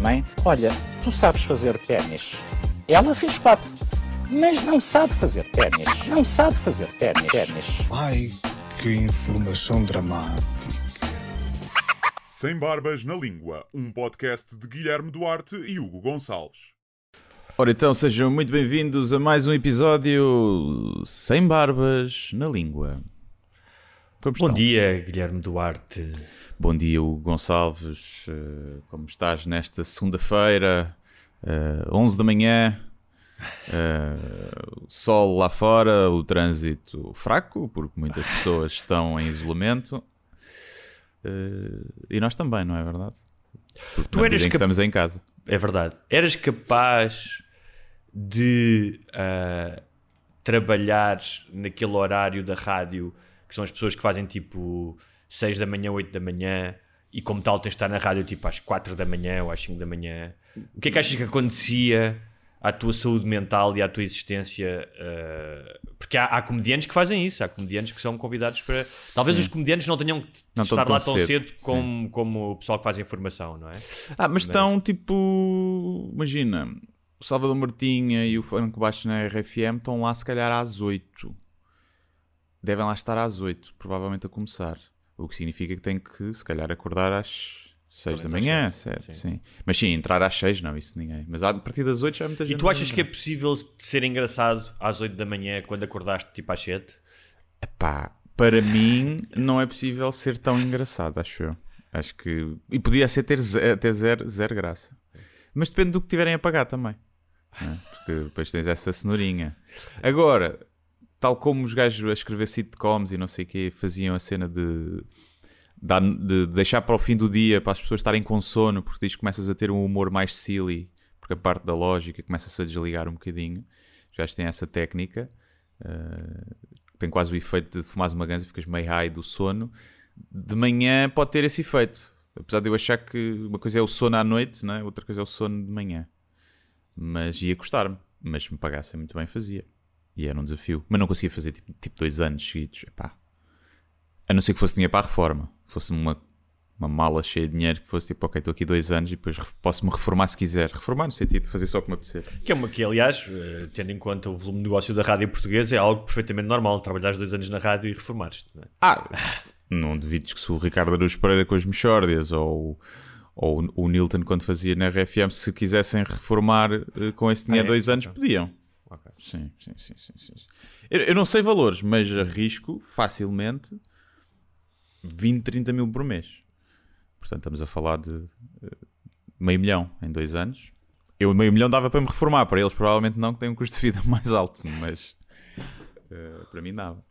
Mãe, olha, tu sabes fazer ténis. Ela fez quatro, mas não sabe fazer ténis. Não sabe fazer ténis. ténis. Ai, que informação dramática. Sem Barbas na Língua, um podcast de Guilherme Duarte e Hugo Gonçalves. Ora então, sejam muito bem-vindos a mais um episódio Sem Barbas na Língua. Como Bom estão? dia, Guilherme Duarte. Bom dia, Hugo Gonçalves. Eh, como estás nesta segunda-feira, eh, 11 da manhã? O sol lá fora, o trânsito fraco, porque muitas pessoas estão em isolamento. E nós também, não é verdade? Porque Tu eras cap- estamos em casa. É verdade. Eras capaz de ah, trabalhar naquele horário da rádio que são as pessoas que fazem tipo 6 da manhã, 8 da manhã e como tal tens de estar na rádio tipo às 4 da manhã ou às 5 da manhã. O que é que achas que acontecia à tua saúde mental e à tua existência? ah, porque há, há comediantes que fazem isso, há comediantes que são convidados para. Talvez os comediantes não tenham que Não estar tão- lá tão cedo, cedo, como, como o pessoal que faz informação, não é? Ah, mas estão tipo. Imagina, o Salvador Martinha e o Franco Baixo na RFM estão lá se calhar às 8. Devem lá estar às 8, provavelmente a começar. O que significa que tem que, se calhar, acordar às 6 da manhã, 7, sim. sim. Mas sim, entrar às 6 não, isso ninguém. Mas a partir das 8 já há muita gente. E tu achas que é possível ser engraçado às 8 da manhã quando acordaste tipo às 7? Pá, para mim não é possível ser tão engraçado, acho eu. Acho que. E podia ser ter ze- até zero, zero graça. Mas depende do que tiverem a pagar também. não é? Porque depois tens essa cenourinha. Agora, tal como os gajos a escrever sitcoms e não sei o quê faziam a cena de, de deixar para o fim do dia para as pessoas estarem com sono, porque diz que começas a ter um humor mais silly, porque a parte da lógica começa-se a desligar um bocadinho. Os gajos têm essa técnica. eh, tem quase o efeito de fumares uma ganza e ficas meio high do sono. De manhã pode ter esse efeito. Apesar de eu achar que uma coisa é o sono à noite, não é? outra coisa é o sono de manhã. Mas ia custar-me. Mas se me pagassem muito bem, fazia. E era um desafio. Mas não conseguia fazer tipo, tipo dois anos seguidos. Epá. A não ser que fosse dinheiro para a reforma. Fosse uma, uma mala cheia de dinheiro que fosse tipo, ok, estou aqui dois anos e depois posso-me reformar se quiser. Reformar no sentido de fazer só o que me apetecer. Que é uma que, aliás, eh, tendo em conta o volume de negócio da rádio portuguesa, é algo perfeitamente normal. Trabalhares dois anos na rádio e reformares-te. não é? Ah, não duvides que se o Ricardo Araújo Pereira com as Mexórdias ou, ou o Nilton quando fazia na RFM, se quisessem reformar eh, com esse dinheiro Ah, é? dois anos, podiam. Sim, sim, sim, sim, sim. Eu, eu não sei valores, mas arrisco facilmente 20, 30 mil por mês. Portanto, estamos a falar de eh, meio milhão em dois anos. Eu meio milhão dava para me reformar, para eles provavelmente não, que têm um custo de vida mais alto, mas eh, para mim dava.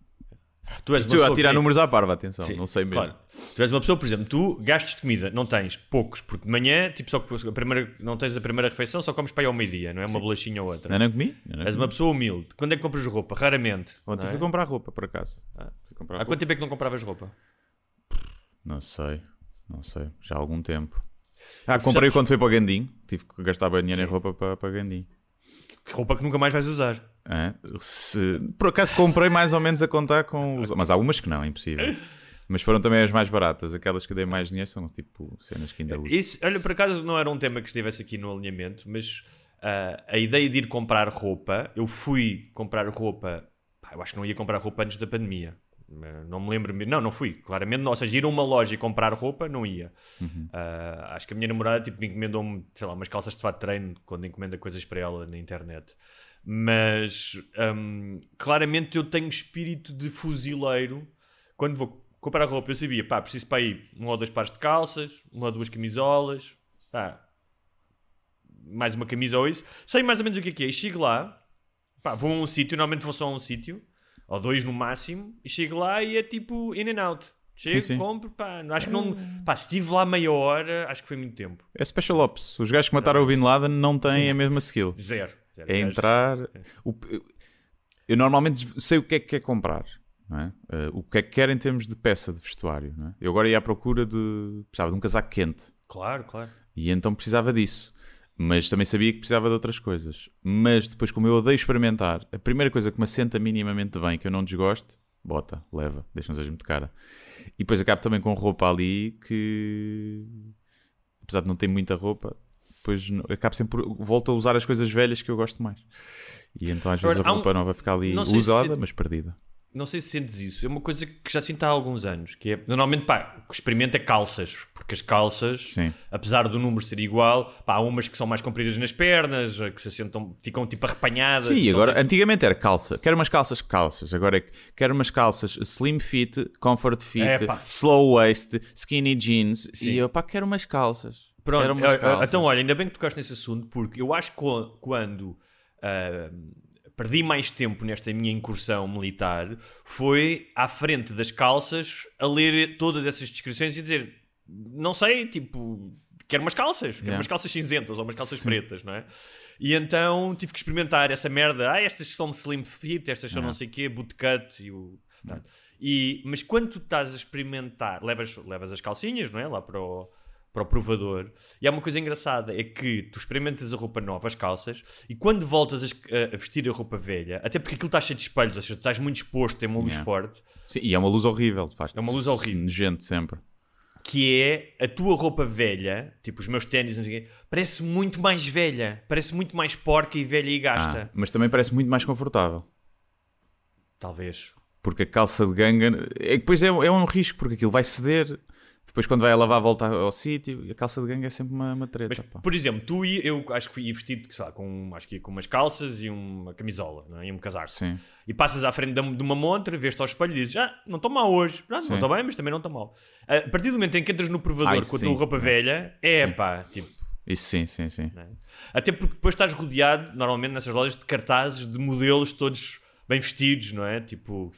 Tu és Estou a tirar que- números à parva, atenção, Sim, não sei mesmo. Claro. Tu és uma pessoa, por exemplo, tu gastos de comida, não tens poucos, porque de manhã, tipo, só a primeira, não tens a primeira refeição, só comes para aí ao meio-dia, não é? Uma bolachinha ou outra. Não, não comi? Não, não És comi. uma pessoa humilde. Quando é que compras roupa? Raramente. Ontem não é? fui comprar roupa, por acaso. Fui comprar Há roupa. quanto tempo é que não compravas roupa? Não sei, não sei, já há algum tempo. Ah, comprei Sabes- quando fui para o Gandim. Tive que gastar bem dinheiro em roupa para, para Gandim. Roupa que nunca mais vais usar. Hã? Se- Por acaso comprei mais ou menos a contar com os... Mas há umas que não, é impossível. Mas foram também as mais baratas. Aquelas que dei mais dinheiro são tipo cenas que ainda uso. Isso, olha, por acaso não era um tema que estivesse aqui no alinhamento, mas ah, a ideia de ir comprar roupa, eu fui comprar roupa, pá, eu acho que não ia comprar roupa antes da pandemia. Não me lembro, não, não fui, claramente não. Ou seja, ir a uma loja e comprar roupa, não ia. Ah, acho que a minha namorada tipo, me encomendou-me, sei lá, umas calças de fato de treino quando encomenda coisas para ela na internet. Mas hum, claramente eu tenho espírito de fuzileiro quando vou comprar roupa. Eu sabia, pá, preciso para aí um ou dois pares de calças, uma ou duas camisolas, pá, mais uma camisa ou isso. Sei mais ou menos o que é que é. E chego lá, pá, vou a um sítio, normalmente vou só a um sítio, ou dois no máximo, e chego lá e é tipo in and out. Chego, Sim, sim. compro, pá, acho que não. Pá, se estive lá meia hora, acho que foi muito tempo. É Special Ops. Os gajos que mataram o Bin Laden não têm a mesma skill. Zero. Zero. É entrar. o- eu normalmente sei o que é que quer comprar. Não é? Eh, o que é que quer em termos de peça de vestuário. Não é? Eu agora ia à procura de. Precisava de um casaco quente. Claro, claro. E então precisava disso. Mas também sabia que precisava de outras coisas. Mas depois, como eu odeio experimentar, a primeira coisa que me assenta minimamente bem, que eu não desgosto, bota, leva, deixa-nos seja muito cara. E depois acabo também com roupa ali que, apesar de não ter muita roupa, depois acabo sempre por, volto a usar as coisas velhas que eu gosto mais. E então às vezes Agora, a há um- roupa nova fica ali se usada, sente- mas perdida. Não sei se sentes isso. É uma coisa que já sinto há alguns anos. Que é, normalmente, pá, o que experimenta é calças. Porque as calças, Sim. apesar do número ser igual, pá, há umas que são mais compridas nas pernas, que se assentam, ficam tipo arrepanhadas. Sim, Então, agora tipo, antigamente era calça. Quero umas calças, calças. Agora é que quero umas calças slim fit, comfort fit, É, slow waist, skinny jeans. Sim. E eu, pá, quero umas calças. Pronto, umas eh, eh, calças. então olha, ainda bem que tocaste nesse assunto, porque eu acho que quando ah, perdi mais tempo nesta minha incursão militar foi à frente das calças a ler todas essas descrições e dizer, não sei, tipo, quero umas calças, quero Yeah. umas calças cinzentas ou umas calças Sim. pretas, não é? E então tive que experimentar essa merda, ah, estas são slim fit, estas são não sei o quê, bootcut e o... E, mas quando tu estás a experimentar, levas, levas as calcinhas, não é? Lá para o, para o provador. E há uma coisa engraçada: é que tu experimentas a roupa nova, as calças, e quando voltas a, es- a vestir a roupa velha, até porque aquilo está cheio de espelhos, ou seja, tu estás muito exposto, tem uma luz Yeah. forte, Sim, e é uma luz horrível, faz É uma luz horrível. Nojento sempre. que é a tua roupa velha, tipo os meus ténis, parece muito mais velha, parece muito mais porca e velha e Ah, gasta. mas também parece muito mais confortável. Talvez. Porque a calça de ganga. É depois é, é um risco, porque aquilo vai ceder. Depois, quando vai a lavar, volta ao sítio. E a calça de ganga é sempre uma, uma treta. Mas, pá. por exemplo, tu e eu acho que fui ia vestido sei lá, com, acho que com umas calças e uma camisola não é? e um casaco. Sim. E passas à frente de uma montra, vês-te ao espelho e dizes: Ah, não estou mal hoje. Ah, Sim. não estou bem, mas também não estou mal. A partir do momento em que entras no provador Ai, com a sim. tua roupa É. velha, é pá, tipo. Isso sim, sim, sim. é? Até porque depois estás rodeado, normalmente nessas lojas, de cartazes de modelos todos bem vestidos, não é? Tipo,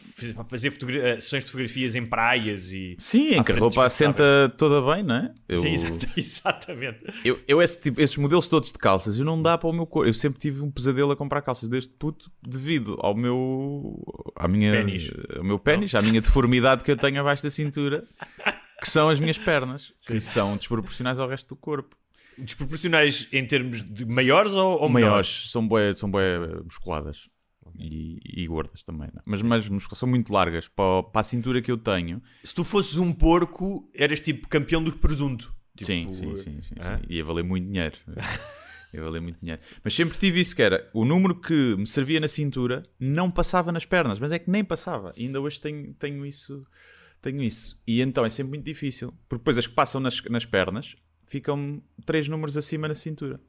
fazer eh, sessões de fotografias em praias e. Sim, em que a roupa assenta toda bem, não é? Eu, Sim, exata- exatamente. eu, eu esse tipo- esses modelos todos de calças, eu não dá para o meu corpo. Eu sempre tive um pesadelo a comprar calças desde puto devido ao meu. à minha. Pénis. ao meu pênis, à minha deformidade que eu tenho abaixo da cintura, que são as minhas pernas, que são desproporcionais ao resto do corpo. Desproporcionais em termos de maiores ou, ou menores? maiores, são bué, são bué musculadas. E, e gordas também, não? é? mas, mas musculadas são muito largas para, para a cintura que eu tenho. Se tu fosses um porco, eras tipo campeão do presunto. Tipo, sim, sim, sim, sim, sim. Ia valer muito dinheiro. Ia valer muito dinheiro. Mas sempre tive isso que era o número que me servia na cintura não passava nas pernas, mas é que nem passava. E ainda hoje tenho, tenho isso. Tenho isso. E então é sempre muito difícil. Porque depois as que passam nas, nas pernas ficam três números acima na cintura.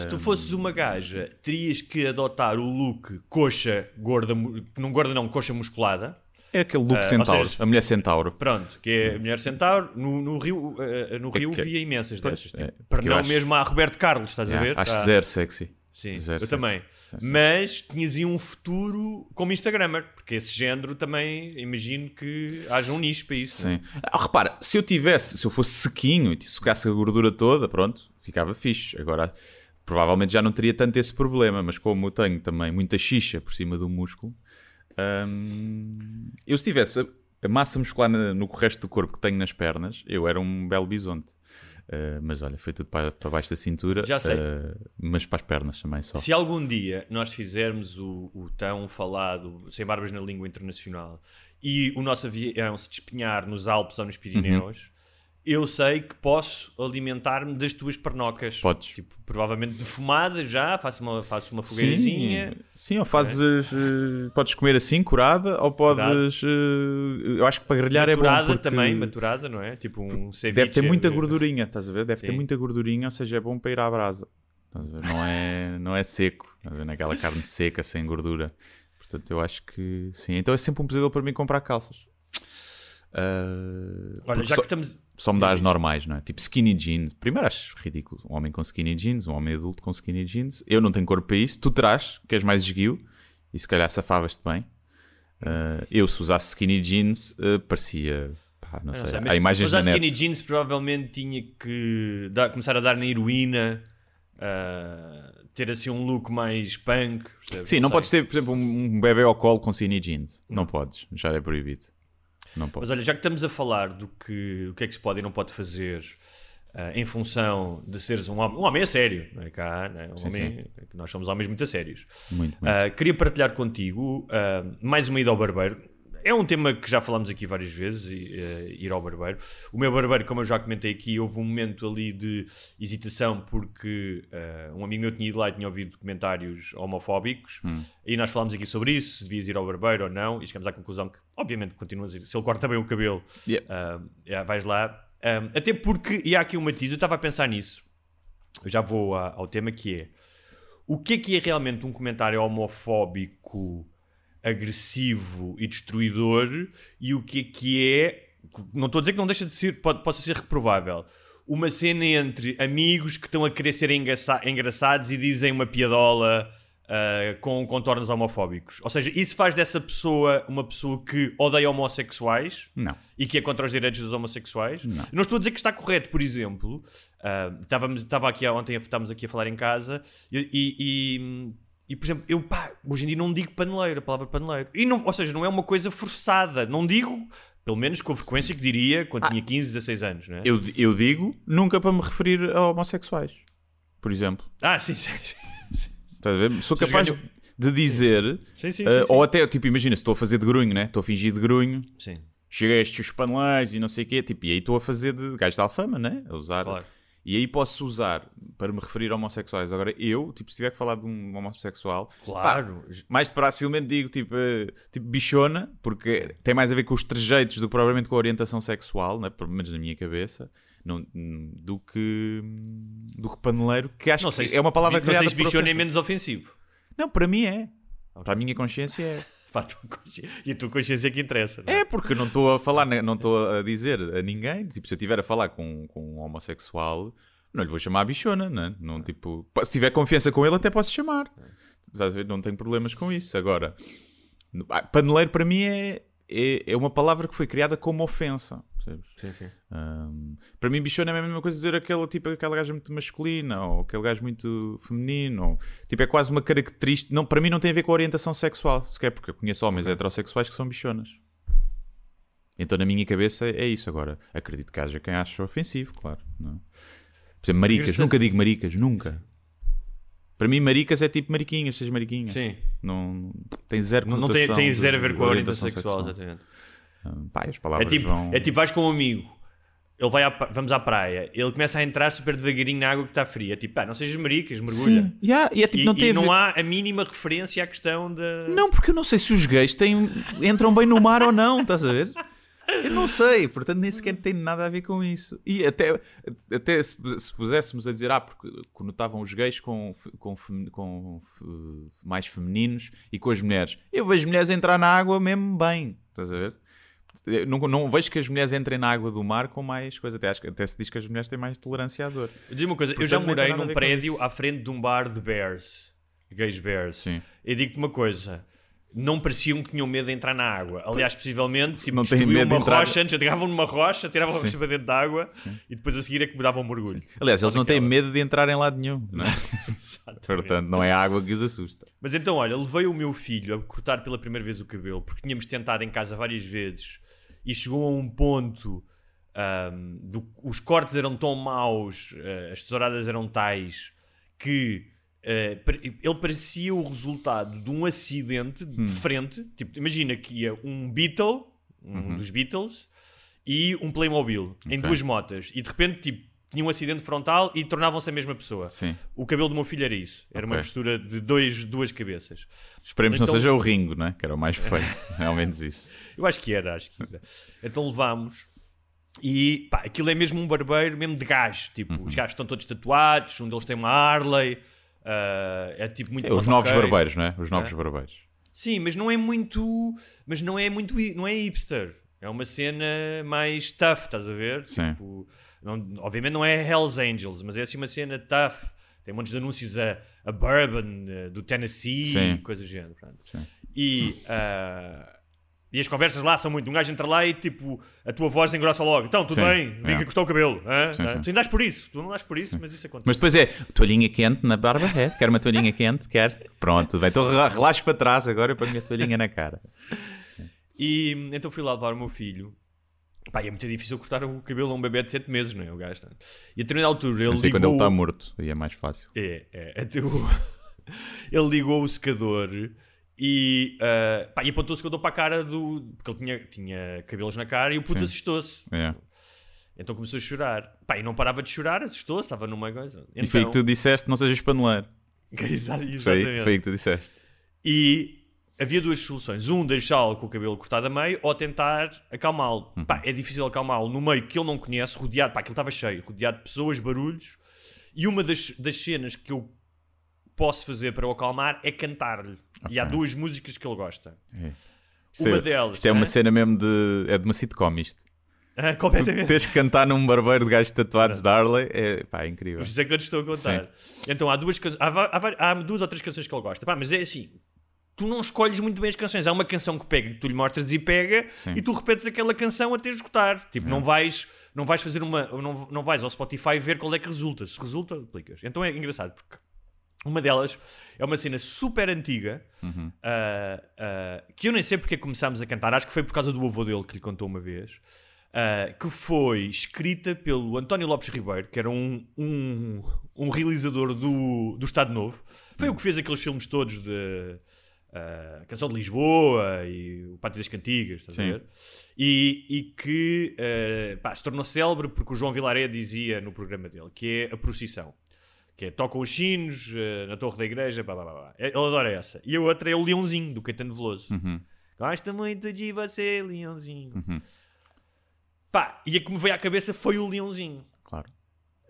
Se tu fosses uma gaja, terias que adotar o look coxa gorda, não gorda não, coxa musculada. É aquele look ou centauro, seja, a mulher centauro. Pronto, que é a mulher centauro. No, no Rio, eh, no Rio que- via imensas Pois, dessas. é, Tipo, eu não acho- mesmo a Roberto Carlos, estás a ver? acho Ah, zero sexy. Sim, Zero eu sexy. também. Sim. Mas tinhas aí um futuro como Instagrammer, porque esse género também imagino que haja um nicho para isso. Sim. Ah, repara, se eu tivesse, se eu fosse sequinho e sucasse a gordura toda, pronto, ficava fixe. Agora, provavelmente já não teria tanto esse problema, mas como eu tenho também muita xixa por cima do músculo, hum, eu se tivesse a, a massa muscular na- no resto do corpo que tenho nas pernas, eu era um belo bisonte. Ah, mas olha, foi tudo para, para baixo da cintura, Já sei. ah, mas para as pernas também só. Se algum dia nós fizermos o, o tão falado Sem Barbas na Língua Internacional e o nosso avião se despenhar nos Alpes ou nos Pirineus, eu sei que posso alimentar-me das tuas pernocas. Podes. Tipo, provavelmente defumada já, faço uma, faço uma fogueirazinha. Sim, sim, ou fazes. eh, podes comer assim, curada, ou podes. eh, eu acho que para grelhar é maturada bom. Porque também, maturada, não é? Tipo um ceviche. Deve ter muita gordurinha, estás a ver? Deve ter Sim. muita gordurinha, ou seja, é bom para ir à brasa. Não é, não é seco, estás a ver? naquela carne seca, sem gordura. Portanto, eu acho que sim. Então é sempre um pesadelo para mim comprar calças. Ah, Olha, já só, que estamos. só me dá as normais, não é? Tipo skinny jeans. Primeiro acho ridículo. Um homem com skinny jeans, um homem adulto com skinny jeans. Eu não tenho corpo para isso. Tu terás, que és mais esguio, e se calhar safavas-te bem. Ah, eu, se usasse skinny jeans, ah, parecia, Pá, não Eu sei. sei, Há imagens mas na a skinny net. jeans provavelmente tinha que dar- começar a dar na heroína, ah, ter assim um look mais punk. Sim, não sei. podes ter, por exemplo, um um bebê ao colo com skinny jeans. Não podes. Já é proibido. Não podes. Mas olha, já que estamos a falar do que, o que é que se pode e não pode fazer ah, em função de seres um homem, um homem a sério, não é cá, não é? Um Sim, homem, que nós somos homens muito a sérios. Muito, muito. Ah, queria partilhar contigo ah, mais uma ida ao barbeiro. É um tema que já falámos aqui várias vezes, e, eh, ir ao barbeiro. O meu barbeiro, como eu já comentei aqui, houve um momento ali de hesitação porque eh, um amigo meu tinha ido lá e tinha ouvido comentários homofóbicos e nós falámos aqui sobre isso, se devias ir ao barbeiro ou não, e chegamos à conclusão que, obviamente, continuas a ir. Se ele corta bem o cabelo, Yeah. ah, já vais lá. Ah, até porque, e há aqui um matiz, eu estava a pensar nisso, eu já vou a- ao tema que é o que é que é realmente um comentário homofóbico agressivo e destruidor e o que é que é não estou a dizer que não deixa de ser pode, possa ser reprovável uma cena entre amigos que estão a querer ser engraça- engraçados e dizem uma piadola ah, com contornos homofóbicos ou seja, isso faz dessa pessoa uma pessoa que odeia homossexuais Não. e que é contra os direitos dos homossexuais. Não. Não estou a dizer que está correto, por exemplo. ah, estávamos, estava aqui ontem, estávamos aqui a falar em casa e, e, e, e, por exemplo, eu pá, hoje em dia não digo paneleiro, a palavra paneleiro. E não, ou seja, não é uma coisa forçada. Não digo, pelo menos com a frequência que diria quando tinha 15, 16 anos, não é? Eu, eu digo nunca para me referir a homossexuais. Por exemplo. Ah, sim, sim, sim. Estás a ver? Sou Vocês capaz ganham- de dizer. Sim, sim, sim, sim. Ou até, tipo, imagina, se estou a fazer de grunho, né? Estou a fingir de grunho. Sim, Chega estes paneleiros e não sei o quê. Tipo, e aí estou a fazer de gajo de alfama, né? A usar. claro. E aí posso usar para me referir a homossexuais. Agora, eu, tipo, se tiver que falar de um homossexual, Claro. mais facilmente digo tipo, eh, tipo bichona, porque tem mais a ver com os trejeitos do que propriamente com a orientação sexual, né? pelo menos na minha cabeça, não, do, que, do que paneleiro, que acho sei que é uma palavra não sei se bichona é menos ofensivo. Não, para mim é. Para a minha consciência é. Pá, a tua consci- E a tua consciência é que interessa. não é? É porque não estou a falar, não estou a dizer a ninguém. Tipo, se eu estiver a falar com, com um homossexual, não lhe vou chamar a bichona, não tipo, se tiver confiança com ele, até posso chamar. Não tenho problemas com isso. Agora, paneleiro para mim é, é, é uma palavra que foi criada como ofensa. Percebes? Sim, sim. Ahm, para mim, bichona é a mesma coisa dizer aquele tipo, aquela gaja muito masculina ou aquele gajo muito feminino. Ou, tipo, é quase uma característica. Não, para mim, não tem a ver com a orientação sexual, sequer, porque eu conheço homens heterossexuais que são bichonas. Então, na minha cabeça, é isso. Agora, acredito que haja quem ache ofensivo, claro. Não é? Por exemplo, maricas. Nunca digo maricas, nunca. Para mim, maricas é tipo mariquinhas, seis mariquinhas. Sim. Não, tem zero Não, tem, tem zero a ver com a orientação sexual, exatamente. Ah, pá, as É palavras tipo, vão... é tipo, vais com um amigo, ele vai à vamos à praia, ele começa a entrar super devagarinho na água que está fria. Tipo, pá, não sejas maricas, mergulha. Sim, yeah, e é tipo, E, não e tem a ver- não há a mínima referência à questão da. Não, porque eu não sei se os gays têm, entram bem no mar ou não, estás a ver? Eu não sei, portanto nem sequer tem nada a ver com isso. E até, até se, se puséssemos a dizer, ah, porque conotavam os gays com, com, com fe- mais femininos e com as mulheres. Eu vejo mulheres entrar na água mesmo bem, estás a ver? Eu não, não vejo que as mulheres entrem na água do mar com mais coisa. Até, acho até se diz que as mulheres têm mais tolerância à dor. Eu digo uma coisa, eu Portanto, já nem tem morei num prédio à frente de um bar de bears, gays bears. Sim. Eu digo-te uma coisa. Não pareciam que tinham medo de entrar na água. Aliás, possivelmente, tipo, Não têm medo de uma entrar- rocha antes, agarravam numa rocha, tiravam a rocha para dentro da água e depois a seguir é que me davam um mergulho. Aliás, eles não têm medo de entrar em lado nenhum, não é? Portanto, não é a água que os assusta. Mas então, olha, levei o meu filho a cortar pela primeira vez o cabelo, porque tínhamos tentado em casa várias vezes e chegou a um ponto. ahm, do- os cortes eram tão maus, eh, as tesouradas eram tais que pare- ele parecia o resultado de um acidente de frente. Tipo, imagina que ia um Beatle, um dos Beatles, e um Playmobil em Ok. duas motas, e de repente, tipo, tinha um acidente frontal e tornavam-se a mesma pessoa. Sim. O cabelo do meu filho era isso. Era uma Ok. mistura de dois, duas cabeças. Esperemos que Então- não seja o Ringo, né? que era o mais feio. ao menos isso. Eu acho que era, acho que era. Então levámos e pá, aquilo é mesmo um barbeiro mesmo de gás. Tipo, Uhum. os gajos estão todos tatuados, um deles tem uma Harley. ah, é tipo muito É, os novos barbeiros, não é? Os novos É. barbeiros. Sim, mas não é muito. Mas não é muito. Não é hipster. É uma cena mais tough, estás a ver? Sim. Tipo, não- obviamente não é Hells Angels, mas é assim uma cena tough. Tem montes de anúncios a, a Bourbon, eh, do Tennessee, Sim. coisa do género. Sim. E, ah, E as conversas lá são muito. Um gajo entra lá e tipo, a tua voz engrossa logo. Então, tudo Sim, bem, diga é. que cortou o cabelo. Sim, sim. Tu ainda por isso, tu não dás por isso, mas isso acontece. Mas depois é toalhinha quente na barba, é? Quer uma toalhinha quente? Quer? Pronto, tudo bem. Então rela- relaxo para trás agora para a minha toalhinha na cara. E então fui lá levar o meu filho. Pá, é muito difícil cortar o cabelo a um bebê de 7 meses, não é? O gajo. não é? E a determinada altura ele Não sei ligou... quando ele está morto, aí é mais fácil. É, é. Até o- ele ligou o secador e, ah, pá, e apontou o secador para a cara do. Porque ele tinha, tinha cabelos na cara e o puto assustou-se. É. Então começou a chorar. Pá, e não parava de chorar, assustou-se, estava numa coisa. E foi aí que tu disseste: não sejas paneleiro. Exa- Foi, Exatamente. foi aí que tu disseste. E havia duas soluções. Um, deixá-lo com o cabelo cortado a meio ou tentar acalmá-lo. Uhum. Pá, é difícil acalmá-lo no meio que ele não conhece, rodeado, pá, aquilo estava cheio, rodeado de pessoas, barulhos. E uma das, das cenas que eu posso fazer para o acalmar é cantar-lhe. E há duas músicas que ele gosta. Isto Uma é- delas, Isto é uma né? cena mesmo de. É de uma sitcom isto. Ah, Tu completamente. tens que cantar num barbeiro de gajos tatuados de Harley é, pá, é incrível. Isto é que eu te estou a contar. Então há duas, há, há há duas ou três canções que ele gosta. Pá, mas é assim. Tu não escolhes muito bem as canções. Há uma canção que pega, que tu lhe mostras e pega, Sim. e tu repetes aquela canção até esgotar. Tipo, não vais, não vais fazer uma, não, não vais ao Spotify ver qual é que resulta. Se resulta, aplicas. Então é engraçado porque uma delas é uma cena super antiga ah, ah, que eu nem sei porque é começámos a cantar. Acho que foi por causa do avô dele que lhe contou uma vez. ah, que foi escrita pelo António Lopes Ribeiro, que era um, um, um realizador do, do Estado Novo. Foi o que fez aqueles filmes todos de ah, Canção de Lisboa e O Pátio das Cantigas, estás a Sim. ver? E, e que ah, pá, se tornou célebre porque o João Vilaré dizia no programa dele, que é a procissão. Que é tocam os sinos eh, na torre da igreja, blá, blá, blá, blá. Ele adora essa. E a outra é o Leãozinho, do Caetano Veloso. Gosta muito de você, Leãozinho. Pá, e a que me veio à cabeça foi o Leãozinho. Claro.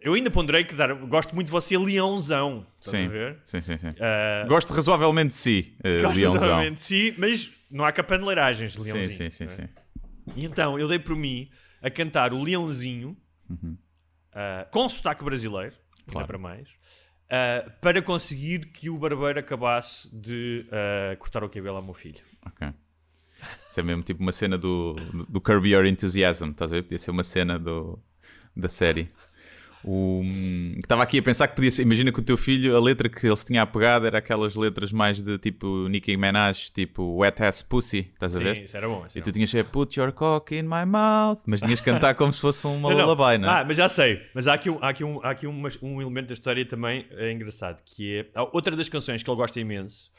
Eu ainda ponderei que dar, gosto muito de você, Leãozão. Estás Sim. a ver? Sim, sim, sim. Ah, Gosto razoavelmente de si, uh, gosto Leãozão. exatamente, sim, mas não há capaneleiragens, Sim, Leãozinho. sim, sim, não é? sim. E então eu dei por mim a cantar o Leãozinho ah, com sotaque brasileiro, Claro. para mais, ah, para conseguir que o barbeiro acabasse de cortar o cabelo ao meu filho. Ok. Isso é mesmo tipo uma cena do, do Curb Your Enthusiasm, estás a ver? Podia ser uma cena do, da série. O, que estava aqui a pensar que podia ser. Imagina que o teu filho, a letra que ele se tinha apegado era aquelas letras mais de tipo Nicki Minaj, tipo Wet Ass Pussy, estás a Sim, ver? isso era bom. isso E tu bom. tinhas que Put your cock in my mouth, mas tinhas que cantar como se fosse uma Não, lullaby, não é? Ah, mas já sei. Mas há aqui, um, há aqui, um, há aqui uma- um elemento da história também é engraçado, que é... Outra das canções que ele gosta imenso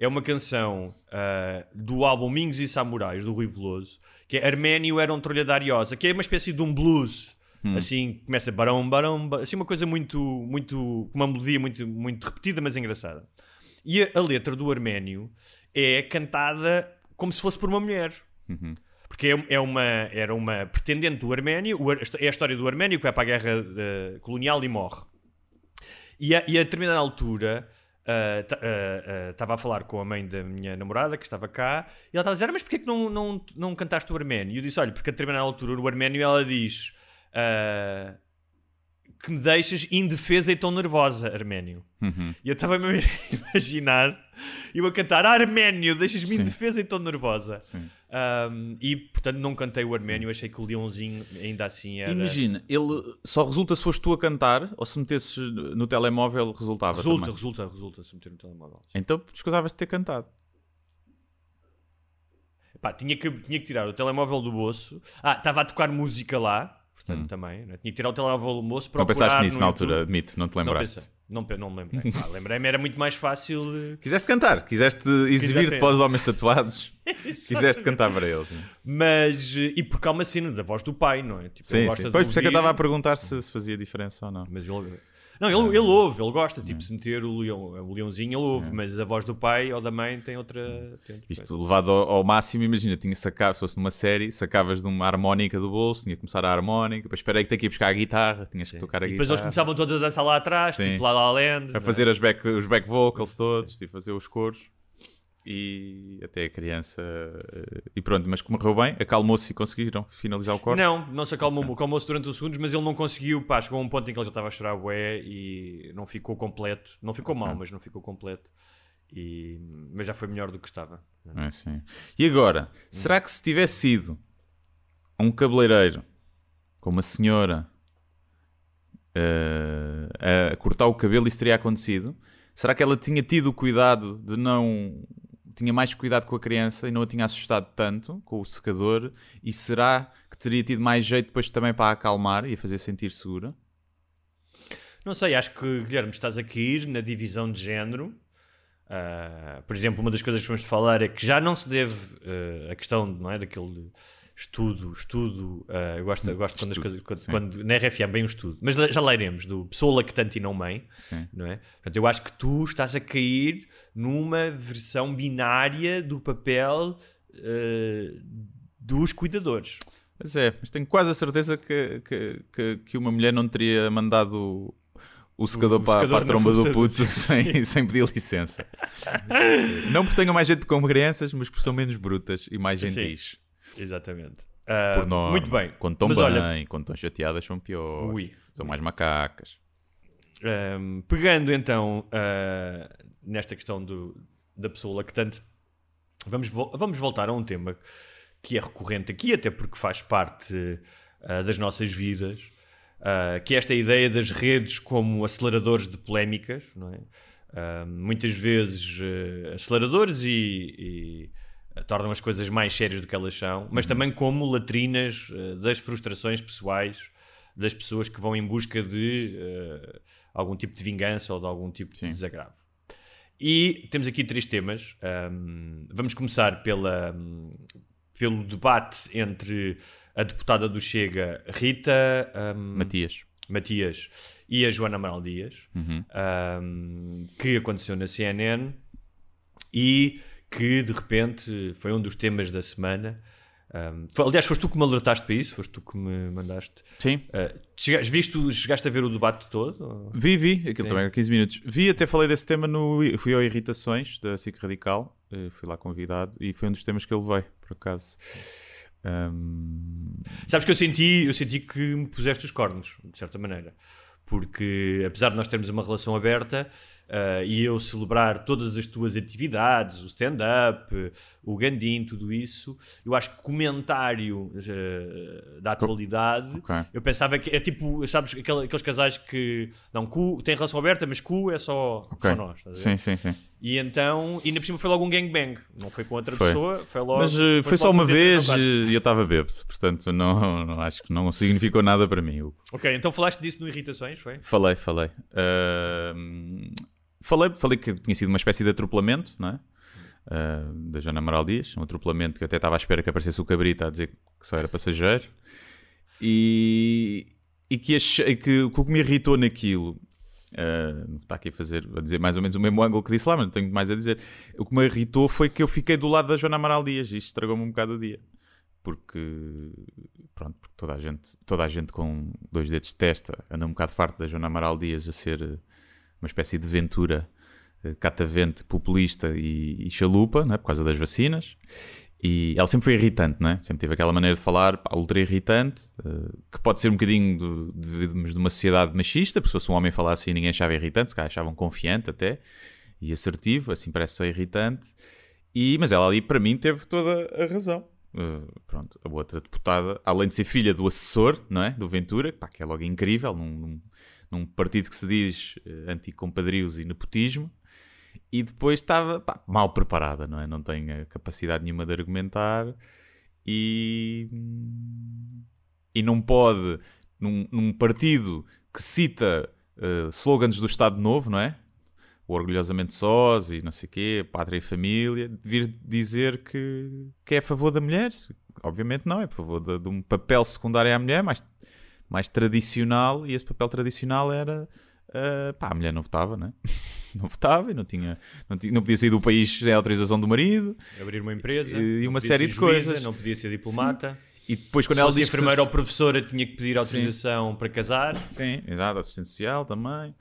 é uma canção ah, do álbum Mingos e Samurais, do Rui Veloso, que é Arménio era um trolha da Ariosa, que é uma espécie de um blues, assim, começa barão, barão, ba- assim uma coisa muito, muito, uma melodia muito, muito repetida, mas engraçada. E a, a letra do Arménio é cantada como se fosse por uma mulher. Porque é, é uma, era uma pretendente do Arménio, o é a história do Arménio que vai para a guerra eh, colonial e morre. E a, e a determinada altura ah, ta- ah, ah, estava a falar com a mãe da minha namorada que estava cá e ela estava a dizer: "Ah, Mas porquê que não, não, não cantaste o Arménio? E eu disse: Olha, porque a determinada altura o Arménio ela diz ah, que me deixas indefesa e tão nervosa, Arménio. E eu estava a me imaginar eu a cantar Arménio, deixas-me indefesa e tão nervosa. Um, e portanto não cantei o Arménio, achei que o Leãozinho ainda assim era. Imagina, ele só resulta se foste tu a cantar ou se metesses no telemóvel resultava Resulta, também. resulta, resulta, se meter no telemóvel. Então escusavas de ter cantado. Pá, tinha que, tinha que tirar o telemóvel do bolso. Ah, estava a tocar música lá, portanto também. Né? Tinha que tirar o telemóvel do bolso para Hum. Não pensaste nisso na altura, admito, não te Não lembraste. pensei, não, pe- não me lembrei. Pá, Lembrei-me, era muito mais fácil. Quiseste cantar, quiseste exibir-te para os homens tatuados, quiseste cantar para eles. né? Mas, eh, e porque há uma cena da voz do pai, não é? Tipo, Sim, sim. de Pois, por isso é que eu estava a perguntar se, se fazia diferença ou não. Mas. Não, ele, ele ouve, ele gosta, tipo, se meter o, leão, o leãozinho ele ouve, mas a voz do pai ou da mãe tem outra... Tem outra Isto coisa. levado ao, ao máximo, imagina, tinha sacado, se fosse numa série, sacavas de uma harmónica do bolso, tinha que começar a harmónica, depois esperei que tenha que ir buscar a guitarra, tinhas que tocar a E depois guitarra. eles começavam todos a dançar lá atrás, Sim. tipo lá La Land. a é? fazer as back, os back vocals todos, tipo, fazer os coros. E até a criança. eh, E pronto, mas como correu bem, acalmou-se e conseguiram finalizar o corte. Não, não se acalmou, acalmou-se durante uns segundos, mas ele não conseguiu, pá, chegou a um ponto em que ele já estava a chorar bué e não ficou completo. Não ficou mal, mas não ficou completo. E, mas já foi melhor do que estava. É. E agora, será que se tivesse sido um cabeleireiro com uma senhora eh, a cortar o cabelo, isso teria acontecido? Será que ela tinha tido o cuidado de não. Tinha mais cuidado com a criança e não a tinha assustado tanto com o secador? E será que teria tido mais jeito depois também para a acalmar e a fazer sentir segura? Não sei, acho que, Guilherme, estás a cair na divisão de género. Ah, por exemplo, uma das coisas que vamos falar é que já não se deve ah, a questão não é, daquele estudo, estudo, ah, eu gosto, eu gosto quando, as Estudo, coisas, quando, quando na RFM vem um estudo, mas já lá iremos, do pessoa lactante e não mãe, Sim. não é? Portanto, eu acho que tu estás a cair numa versão binária do papel ah, dos cuidadores. Mas é, mas tenho quase a certeza que, que, que, que uma mulher não teria mandado o secador, O para, secador para a tromba do puto sem, sem pedir licença. não porque tenham mais jeito com crianças, mas porque são menos brutas e mais Sim. Exatamente. Ah, Por norma. muito bem. Quando estão Mas bem, olha, quando estão chateadas, são piores. Ui. São mais macacas. Um, pegando então uh, nesta questão do, da pessoa lactante, vamos, vo- vamos voltar a um tema que é recorrente aqui, até porque faz parte uh, das nossas vidas, uh, que é esta ideia das redes como aceleradores de polémicas, não é? Muitas vezes aceleradores e, e, tornam as coisas mais sérias do que elas são, mas também como latrinas uh, das frustrações pessoais das pessoas que vão em busca de uh, algum tipo de vingança ou de algum tipo de desagravo. E temos aqui três temas. Um, vamos começar pela, um, pelo debate entre a deputada do Chega, Rita um, Matias. Matias, e a Joana Amaral Dias, Uhum. um, que aconteceu na CNN e que de repente foi um dos temas da semana. Um, foi- aliás, foste tu que me alertaste para isso, foste tu que me mandaste. Sim. Uh, chegaste, viste, chegaste a ver o debate todo? Vi, vi, aquilo Sim. também era 15 minutos. Vi, até falei desse tema no. Fui ao Irritações da SIC Radical, eh, fui lá convidado e foi um dos temas que eu levei, por acaso. Ahm, Sabes que eu senti, eu senti que me puseste os cornos, de certa maneira. Porque, apesar de nós termos uma relação aberta ah, e eu celebrar todas as tuas atividades, o stand-up, o Gandim, tudo isso, eu acho que comentário ah, da atualidade, ok. eu pensava que é tipo, sabes, aquele- aqueles casais que não, cu, têm relação aberta, mas cu é só, ok. só nós. Sim, sim, sim. E então, e ainda por cima foi logo um gangbang, não foi com outra Foi. pessoa, foi logo. Mas eh, foi só logo uma vez eh, e eu estava bêbado, portanto não, não- acho que não significou nada para mim. Hugo. Ok, então falaste disso no Irritações, foi? Falei, falei. Ahm, falei. Falei que tinha sido uma espécie de atropelamento, não é? Ah, da Joana Amaral Dias, um atropelamento que eu até estava à espera que aparecesse o cabrito a dizer que só era passageiro. E, e que, achei, que o que me irritou naquilo, ah, está aqui a, fazer, a dizer mais ou menos o mesmo ângulo que disse lá, mas não tenho mais a dizer. O que me irritou foi que eu fiquei do lado da Joana Amaral Dias e isto estragou-me um bocado o dia. Porque, pronto, porque toda a gente, toda a gente com dois dedos de testa anda um bocado farto da Joana Amaral Dias a ser uma espécie de ventura eh, catavente, populista e, e chalupa, não é? por causa das vacinas. E ela sempre foi irritante, não é? Sempre teve aquela maneira de falar pá, ultra irritante, eh, que pode ser um bocadinho de, de, de uma sociedade machista, porque se fosse um homem falar assim ninguém achava irritante, se calhar achavam confiante até, e assertivo, assim parece ser irritante. E, mas ela ali, para mim, teve toda a razão. Uh, pronto, a outra deputada, além de ser filha do assessor, não é? Do Ventura, pá, que é logo incrível, num, num, num partido que se diz uh, anticompadrios e nepotismo, e depois estava pá, mal preparada, não é? Não tem capacidade nenhuma de argumentar e, e não pode, num, num partido que cita uh, slogans do Estado Novo, não é? o orgulhosamente sós e não sei o quê, pátria e família, vir dizer que, que é a favor da mulher. Obviamente não, é a favor de, de um papel secundário à mulher, mais, mais tradicional, e esse papel tradicional era... Uh, pá, a mulher não votava, né? não votava e não tinha, não tinha, não podia sair do país sem autorização do marido. Abrir uma empresa. E uma série de juíza, coisas. Não podia ser diplomata. E depois quando Se ela fosse diz que se- enfermeira ou professora, tinha que pedir Sim. autorização para casar. Sim, exato, assistente social também.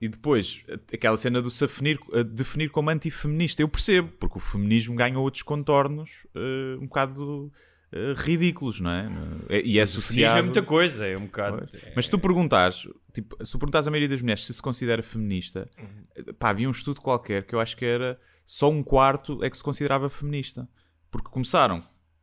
E depois, aquela cena do se definir, definir como antifeminista, eu percebo, porque o feminismo ganha outros contornos eh, um bocado eh, ridículos, não é? E é Feminismo associado. é muita coisa, é um bocado. Pois. Mas se tu perguntares, tipo, se tu perguntares à maioria das mulheres se se considera feminista, pá, havia um estudo qualquer que eu acho que era só um quarto é que se considerava feminista. Porque começaram,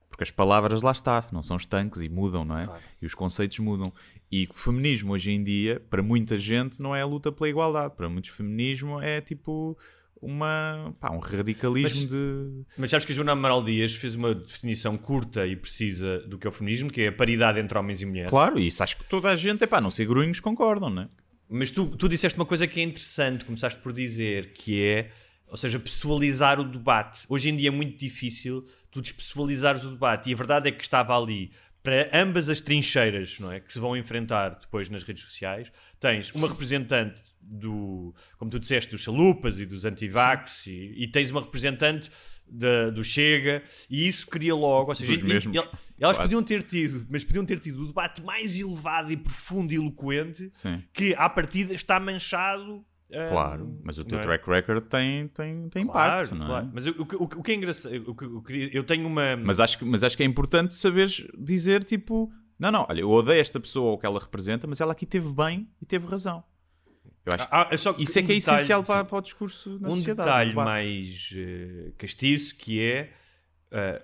porque as palavras lá está, não são estanques e mudam, não é? E os conceitos mudam. E o feminismo hoje em dia, para muita gente, não é a luta pela igualdade. Para muitos, feminismo é tipo uma, pá, um radicalismo Mas- de. Mas sabes que a Joana Amaral Dias fez uma definição curta e precisa do que é o feminismo, que é a paridade entre homens e mulheres. Claro, e isso acho que toda a gente, é pá, não ser grunhos, concordam, não é? Mas tu, tu disseste uma coisa que é interessante, começaste por dizer, que é, ou seja, pessoalizar o debate. Hoje em dia é muito difícil tu despessoalizares o debate. E a verdade é que estava ali para ambas as trincheiras, não é? Que se vão enfrentar depois nas redes sociais. Tens uma representante do, como tu disseste, dos chalupas e dos antivax e, e tens uma representante da- do Chega e isso cria logo, ou seja, e- e- elas quase. podiam ter tido, mas podiam ter tido o debate mais elevado e profundo e eloquente Sim. que à partida está manchado. ah, Claro, mas o teu é? track record tem, tem, tem Claro, impacto, não é? claro. Mas o, o, que- o que é engraçado, o que- o que- eu tenho uma. Mas acho, que, mas acho que é importante saberes dizer, tipo, não, não, olha, eu odeio esta pessoa ou o que ela representa, mas ela aqui teve bem e teve razão. Eu acho Ah, é que isso é um que é detalhe, essencial para, para o discurso na um sociedade. detalhe no debate. mais eh, castiço que é ah,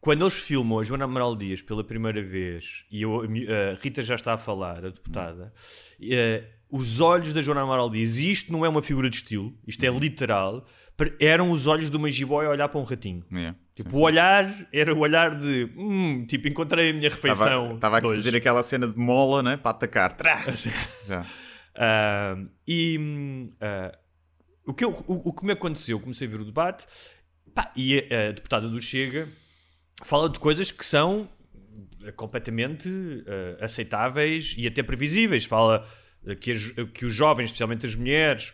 quando eles filmam a Joana Amaral Dias pela primeira vez e eu- a Rita já está a falar, a deputada, eh, os olhos da Joana Amaral Dias, e isto não é uma figura de estilo, isto Uhum. é literal, per- eram os olhos de uma jiboia a olhar para um ratinho. É, Tipo, sim, o olhar era o olhar de hum, tipo, encontrei a minha refeição. Estava, a fazer aquela cena de mola, né? Para atacar. Trá! Já. Ah, e ah, o, que eu- o, o que me aconteceu, comecei a ver o debate pá, e a, a deputada do Chega fala de coisas que são eh, completamente ah, aceitáveis e até previsíveis. Fala ah, que, as- que os jovens, especialmente as mulheres,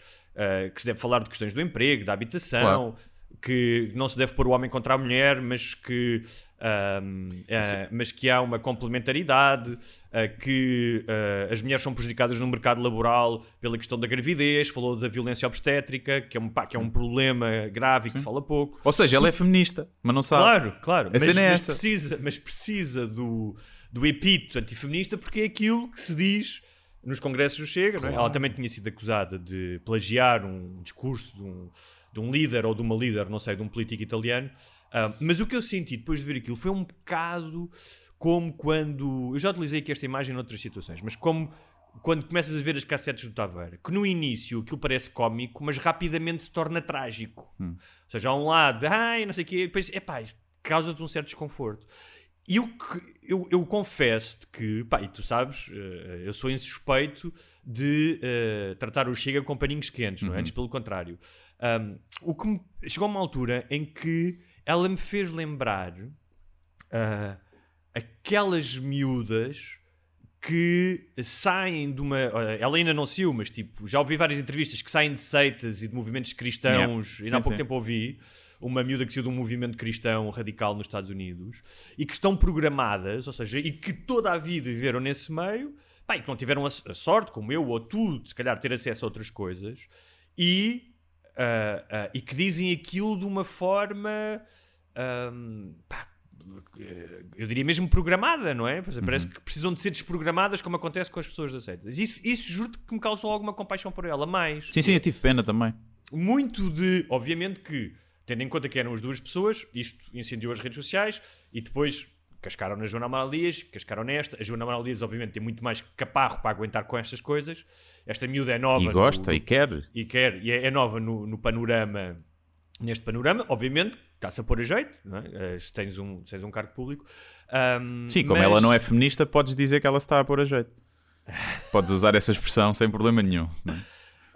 que se deve falar de questões do emprego, da habitação, que não se deve pôr o homem contra a mulher, mas que, ahm, ah, mas que há uma complementaridade, ah, que ah, as mulheres são prejudicadas no mercado laboral pela questão da gravidez, falou da violência obstétrica, que é um, pá, que é um problema grave e que se fala pouco. Ou seja, ela é feminista, mas não sabe. Claro, claro. Mas, é mas precisa, mas precisa do, do epíteto antifeminista porque é aquilo que se diz nos congressos do Chega. não é? Ela também tinha sido acusada de plagiar um discurso de um, de um líder ou de uma líder, não sei, de um político italiano. Ah, mas o que eu senti depois de ver aquilo foi um bocado como quando. Eu já utilizei aqui esta imagem noutras situações, mas como quando começas a ver as cassetes do Taveira, que no início aquilo parece cómico, mas rapidamente se torna trágico. Ou seja, há um lado, ai, não sei o quê, depois, epá, causa-te um certo desconforto. E eu, que- eu, eu confesso-te que, pá, e tu sabes, eh, eu sou insuspeito de eh, tratar o Chega com paninhos quentes, não é? Antes pelo contrário. Ahm, o que me- chegou a uma altura em que ela me fez lembrar ah, aquelas miúdas que saem de uma. Ela ainda não saiu, mas tipo, já ouvi várias entrevistas que saem de seitas e de movimentos cristãos. Yeah. E ainda há Sim, pouco sim. tempo ouvi uma miúda que saiu de um movimento cristão radical nos Estados Unidos e que estão programadas, ou seja, e que toda a vida viveram nesse meio, pá, e que não tiveram a, a sorte, como eu ou tu, de se calhar ter acesso a outras coisas, e, ah, e que dizem aquilo de uma forma. ahm, pá, eu diria mesmo programada, não é? Exemplo, Parece que precisam de ser desprogramadas como acontece com as pessoas da seita. Isso, isso juro que me causou alguma compaixão por ela, mais Sim, sim, eu tive pena também. muito de. Obviamente que, tendo em conta que eram as duas pessoas, isto incendiou as redes sociais e depois cascaram na Joana Amaral Dias, cascaram nesta. A Joana Amaral Dias, obviamente, tem muito mais caparro para aguentar com estas coisas. Esta miúda é nova. E gosta, no- e quer. e quer, e é, é nova no, no panorama, neste panorama, obviamente, está-se a pôr a jeito, não é? Eh, se, tens um, se tens um cargo público. Ahm, Sim, como mas- ela não é feminista, podes dizer que ela se está a pôr a jeito. Podes usar essa expressão sem problema nenhum.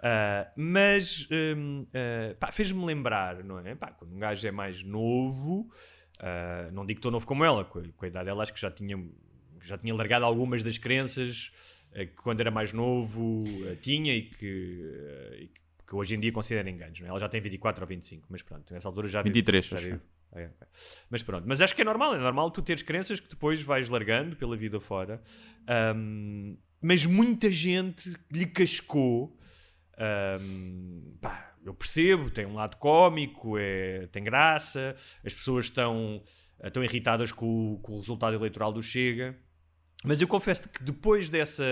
Ah, mas hum, ah, pá, fez-me lembrar, não é? Pá, quando um gajo é mais novo, ah, não digo tão novo como ela, com a, com a idade dela, acho que já tinha, já tinha largado algumas das crenças ah, que quando era mais novo ah, tinha e que, e que- hoje em dia considera enganos. Não é? Ela já tem 24 ou 25, mas pronto, nessa altura já vive- 23, já acho vive- é, é. Mas pronto, mas acho que é normal, é normal tu teres crenças que depois vais largando pela vida fora. Ahm, mas muita gente lhe cascou. ahm, pá, eu percebo, tem um lado cómico, é, tem graça, as pessoas estão eh, estão irritadas com o, com o resultado eleitoral do Chega. Mas eu confesso que depois dessa,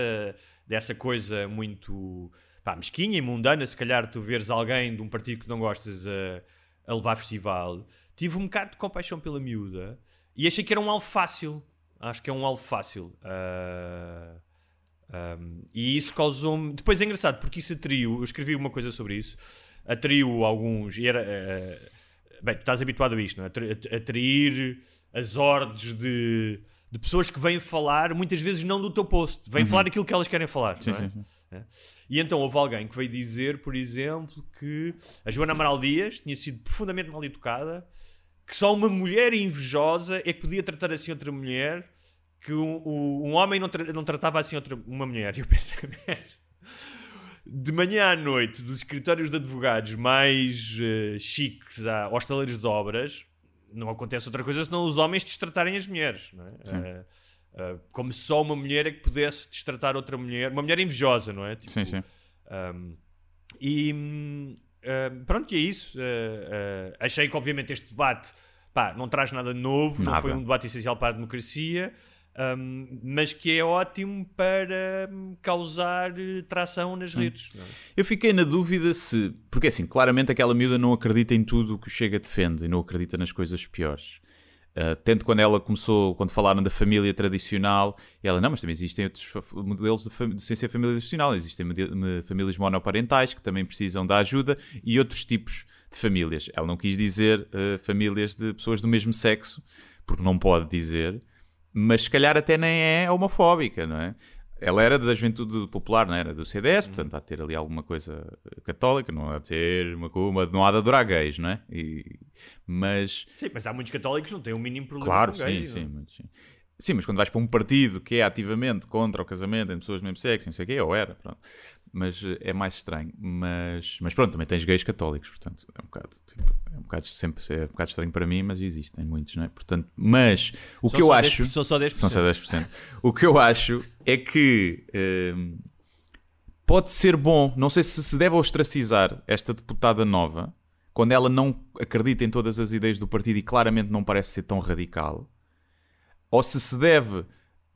dessa coisa muito pá, mesquinha e mundana, se calhar tu veres alguém de um partido que não gostas a, a levar festival, tive um bocado de compaixão pela miúda e achei que era um alvo fácil. Acho que é um alvo fácil. Uh, um, e isso causou-me. Depois é engraçado, porque isso atraiu. Eu escrevi uma coisa sobre isso. Atraiu alguns. E era. Uh, bem, tu estás habituado a isto, não é? Atrair as ordens de, de pessoas que vêm falar, muitas vezes não do teu post, vêm uhum. falar aquilo que elas querem falar. Sim, é? sim, sim. É. E então houve alguém que veio dizer, por exemplo, que a Joana Amaral Dias tinha sido profundamente mal educada, que só uma mulher invejosa é que podia tratar assim outra mulher que um, um homem não, tra não tratava assim outra, uma mulher. E eu pensei, de manhã à noite, dos escritórios de advogados mais uh, chiques a hostaleiros de obras, não acontece outra coisa senão os homens destratarem as mulheres. Não é? Uh, uh, como se só uma mulher é que pudesse destratar outra mulher, uma mulher invejosa, não é? Tipo, sim, sim. Um, e pronto, e é isso. achei que, obviamente, este debate pá, não traz nada novo, nada. não foi um debate essencial para a democracia. Um, mas que é ótimo para causar eh, tração nas hum. redes. Hum. Eu fiquei na dúvida se. Porque assim, claramente aquela miúda não acredita em tudo o que o Chega defende e não acredita nas coisas piores. Uh, tanto quando ela começou, quando falaram da família tradicional, ela, não, mas também existem outros modelos de, de sem ser família tradicional, existem famílias monoparentais que também precisam da ajuda e outros tipos de famílias. Ela não quis dizer uh, famílias de pessoas do mesmo sexo, porque não pode dizer, mas se calhar até nem é homofóbica, não é? Ela era da Juventude Popular, não era do CDS, portanto há de ter ali alguma coisa católica, não há de ser uma, uma não há de adorar gays, não é? E, mas... Sim, mas há muitos católicos que não têm o um mínimo problema claro, com gays. Sim, sim, muitos, sim. Sim, mas quando vais para um partido que é ativamente contra o casamento entre pessoas do mesmo sexo, não sei o quê, ou era, pronto. Mas eh, é mais estranho. Mas, mas pronto, também tens gays católicos, portanto, é um bocado, tipo, é um bocado sempre, é um bocado estranho para mim, mas existem muitos, não é? Portanto, mas o são que eu acho... 10%, são só 10%. São só 10%. o que eu acho é que hum, pode ser bom, não sei se se deve ostracizar esta deputada nova, quando ela não acredita em todas as ideias do partido e claramente não parece ser tão radical ou se se deve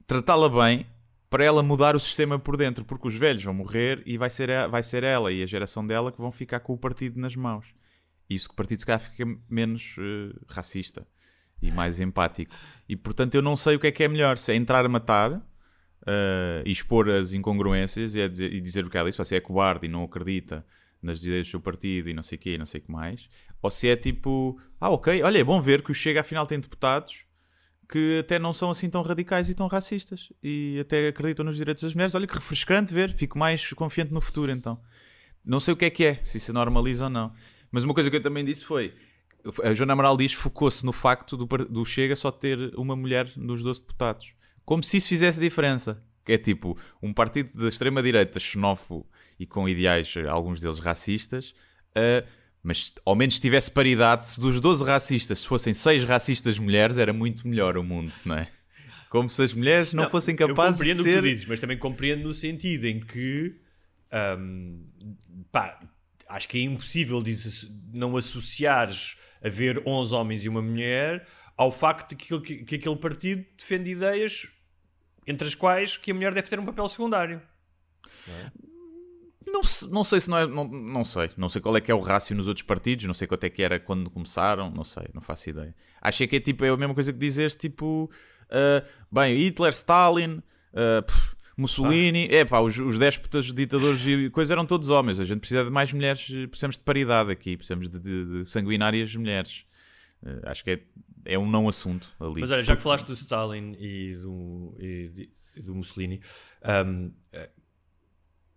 tratá-la bem para ela mudar o sistema por dentro, porque os velhos vão morrer e vai ser, vai ser ela e a geração dela que vão ficar com o partido nas mãos. E isso que o partido se calhar fica menos uh, racista e mais empático. E portanto eu não sei o que é que é melhor, se é entrar a matar uh, e expor as incongruências e, é dizer, e dizer o que ela disse, se é cobarde e não acredita nas ideias do seu partido e não sei o quê, não sei o que mais, ou se é tipo, ah ok, olha, é bom ver que o Chega afinal tem deputados que até não são assim tão radicais e tão racistas e até acreditam nos direitos das mulheres. Olha que refrescante ver, fico mais confiante no futuro então. Não sei o que é que é, se isso normaliza ou não. Mas uma coisa que eu também disse foi: a Joana Amaral diz focou-se no facto do, do Chega só ter uma mulher nos 12 deputados. Como se isso fizesse diferença. Que é tipo um partido da extrema-direita xenófobo e com ideais, alguns deles racistas, uh, mas ao menos tivesse paridade, se dos 12 racistas se fossem 6 racistas mulheres, era muito melhor o mundo, não é? Como se as mulheres não, não fossem capazes de ser... Eu compreendo o que tu dizes, mas também compreendo no sentido em que... Um, pá, acho que é impossível não associares a ver 11 homens e uma mulher ao facto de que, que, que aquele partido defende ideias entre as quais que a mulher deve ter um papel secundário. É? Não, não sei se não é. Não, não sei. Não sei qual é que é o rácio nos outros partidos. Não sei quanto é que era quando começaram. Não sei. Não faço ideia. Achei que é tipo. É a mesma coisa que dizes, tipo. Uh, bem, Hitler, Stalin. Uh, pff, Mussolini, ah. é pá, os, os déspotas, ditadores e coisas eram todos homens. A gente precisa de mais mulheres, precisamos de paridade aqui, precisamos de, de, de sanguinárias mulheres. Uh, acho que é, é um não assunto ali. Mas olha, já que falaste do Stalin e do, e, do Mussolini, um,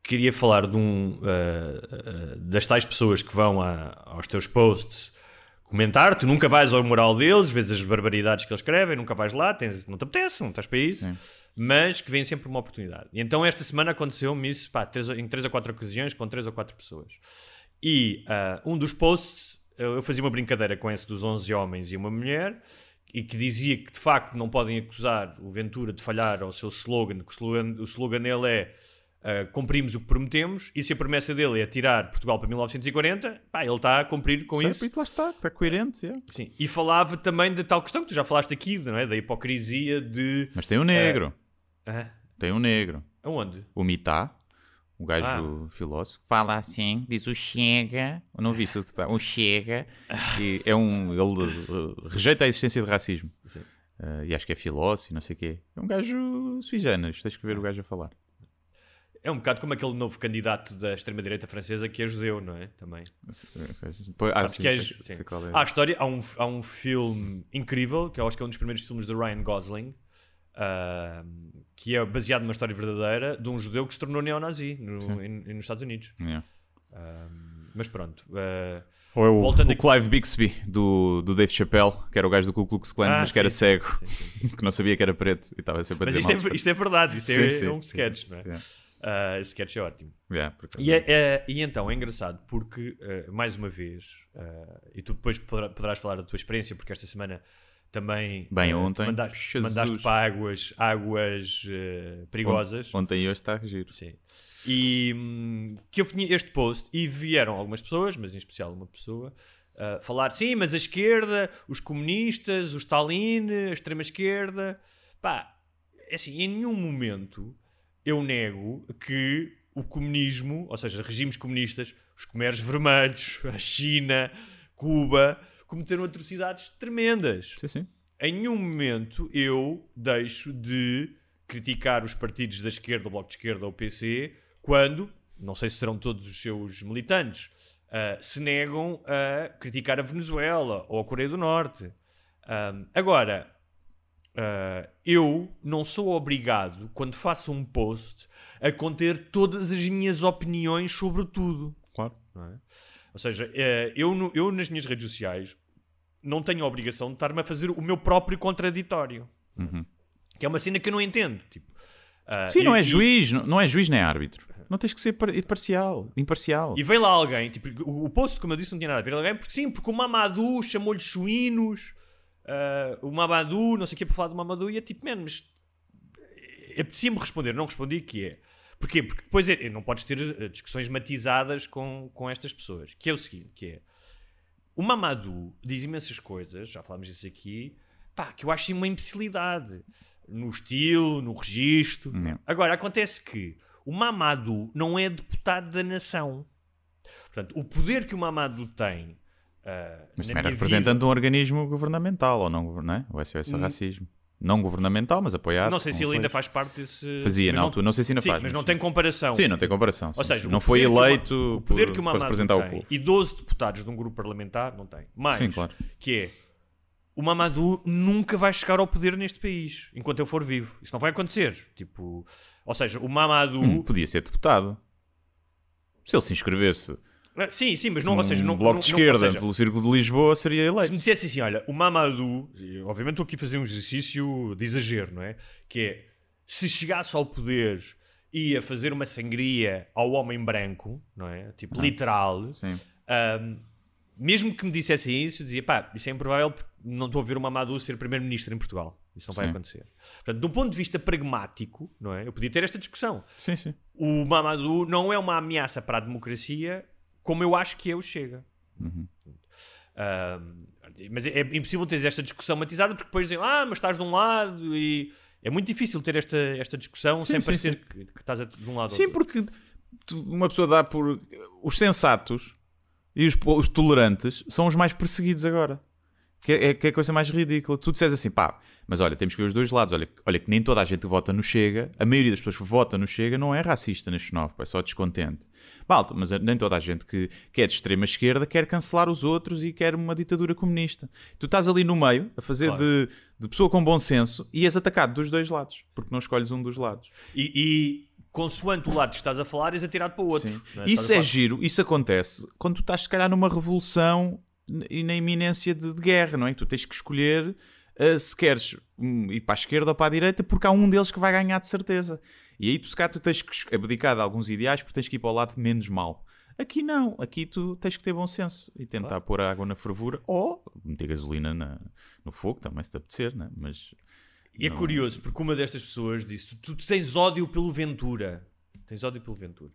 queria falar de um, uh, uh, das tais pessoas que vão a, aos teus posts comentar. Tu nunca vais ao moral deles, vezes as barbaridades que eles escrevem, nunca vais lá, tens, não te apetece, não estás para isso, Sim. mas que vem sempre uma oportunidade. E então esta semana aconteceu-me isso pá, três, em três ou quatro ocasiões com três ou quatro pessoas. E uh, um dos posts, eu fazia uma brincadeira com esse dos 11 homens e uma mulher. E que dizia que de facto não podem acusar o Ventura de falhar ao seu slogan, que o slogan, o slogan dele é ah, cumprimos o que prometemos e se a promessa dele é tirar Portugal para 1940, pá, ele está a cumprir com Certo, isso. E lá está, está coerente. é. Sim. E falava também da tal questão que tu já falaste aqui, não é? Da hipocrisia de. Mas tem um negro. Ah, Tem um negro. aonde? O Mitá, o gajo filósofo, fala assim, diz o Chega. Não viste o o Chega. E é um. Ele uh, rejeita a existência de racismo. Uh, e acho que é filósofo, e não sei o quê. É um gajo sui generis, tens que ver o gajo a falar. É um bocado como aquele novo candidato da extrema-direita francesa que é judeu, não é? Também. Pois- ah, sim, que é- sim. Há a história, há um, há um filme incrível, que eu acho que é um dos primeiros filmes de Ryan Gosling, ah, que é baseado numa história verdadeira de um judeu que se tornou neonazi no, em- nos Estados Unidos. Yeah. Ah, mas pronto. ah, Ou é o, o aqui- Clive Bixby do, do Dave Chappelle, que era o gajo do Ku Klux Klan, Ah, mas que era sim, cego, sim, que não sabia que era preto e estava sempre a mas dizer isto é, isto é verdade, isto é, Sim, sim, é um sim. sketch, não é? Yeah. Ah, esse sketch é ótimo. Yeah. E, é- é- e então é engraçado porque, eh, mais uma vez, eh, e tu depois poderá- poderás falar da tua experiência, porque esta semana também Bem, ontem, mandaste, mandaste para águas, águas perigosas. Ontem e hoje está a giro. Sim. E hum, que eu tinha este post e vieram algumas pessoas, mas em especial uma pessoa, falar: sim, mas a esquerda, os comunistas, o Stalin, a extrema-esquerda. Pá, é assim, em nenhum momento eu nego que o comunismo, ou seja, regimes comunistas, os Khmeres Vermelhos, a China, Cuba, cometeram atrocidades tremendas Sim, sim. em nenhum momento eu deixo de criticar os partidos da esquerda, o Bloco de Esquerda ou o PC, quando, não sei se serão todos os seus militantes, ah, se negam a criticar a Venezuela ou a Coreia do Norte. Ahm, agora, ah, eu não sou obrigado, quando faço um post, a conter todas as minhas opiniões sobre tudo. Claro. é? Ou seja, eh, eu, no- eu nas minhas redes sociais não tenho a obrigação de estar-me a fazer o meu próprio contraditório. Que é uma cena que eu não entendo. Tipo, ah, Sim, e- não é juiz, não, não é juiz nem árbitro. Não tens que ser par- imparcial. imparcial. E veio lá alguém, tipo, o, o post, como eu disse, não tinha nada a ver. Alguém, porque sim, porque o Mamadou chamou-lhe chuínos, ah, o Mamadou, não sei o que, para falar do Mamadou, e é tipo, man, mas apetecia-me responder, não respondi que é. Porquê? Porque depois é, não podes ter eh, discussões matizadas com, com estas pessoas. Que é o seguinte, que é... O Mamadou diz imensas coisas, já falámos disso aqui, pá, que eu acho uma imbecilidade. No estilo, no registro. Não. Agora, acontece que o Mamadou não é deputado da nação. Portanto, o poder que o Mamadou tem... ah, Mas também era representante vida- de um organismo governamental, ou não, não é? O SOS Racismo. Não governamental, mas apoiado. Não sei se ele ainda faz parte desse... Fazia mas na altura, não sei se ainda sim, faz. mas não tem comparação. Sim, não tem comparação. Ou sim. seja, não o foi poder que o eleito poder por- que o para representar tem, o povo. E 12 deputados de um grupo parlamentar não tem. Mais, Sim, claro. que é o Mamadou nunca vai chegar ao poder neste país enquanto eu for vivo. Isso não vai acontecer. Tipo, ou seja, o Mamadou. Hum, podia ser deputado. Se ele se inscrevesse Sim, sim, mas não, num ou seja, não, bloco não- de esquerda seja, pelo Círculo de Lisboa, seria se me eleito. dissesse assim, olha, o Mamadou, obviamente estou aqui a fazer um exercício de exagero, não é? Que é, se chegasse ao poder ia fazer uma sangria ao homem branco, não é? Tipo, literal. Ah, Sim. Ahm, mesmo que me dissessem isso, eu dizia, pá, isso é improvável porque não estou a ver o Mamadou ser primeiro-ministro em Portugal. Isso não vai Sim. acontecer. Portanto, de um ponto de vista pragmático, não é? Eu podia ter esta discussão. Sim, sim. O Mamadou não é uma ameaça para a democracia como eu acho que é o Chega. Ahm, mas é, é impossível ter esta discussão matizada porque depois dizem, ah, mas estás de um lado e... É muito difícil ter esta, esta discussão Sim, sem sim, parecer sim. Que, que estás de um lado ou Sim, do outro. porque tu- uma pessoa dá por. Os sensatos e os, os tolerantes são os mais perseguidos agora. Que é, que é a coisa mais ridícula. Tu dizes assim, pá, mas olha, temos que ver os dois lados. Olha, olha que nem toda a gente que vota no Chega, a maioria das pessoas que vota no Chega não é racista nem xenófobo, é só descontente. Malta, mas nem toda a gente que, que é de extrema esquerda quer cancelar os outros e quer uma ditadura comunista. Tu estás ali no meio a fazer Claro. de, de pessoa com bom senso e és atacado dos dois lados, porque não escolhes um dos lados. E, e consoante o lado que estás a falar, és atirado para o outro. Não Isso é giro, isso acontece quando tu estás, se calhar, numa revolução e na iminência de, de guerra, não é? Tu tens que escolher uh, se queres hum, ir para a esquerda ou para a direita, porque há um deles que vai ganhar de certeza. E aí tu, se calhar, tu tens que abdicar de alguns ideais porque tens que ir para o lado menos mau. Aqui não, aqui tu tens que ter bom senso e tentar pôr a água na fervura ou meter gasolina na- no fogo, também se te apetecer, né? mas E é Não. curioso, porque uma destas pessoas disse: tu, tu tens ódio pelo Ventura. tens ódio pelo Ventura.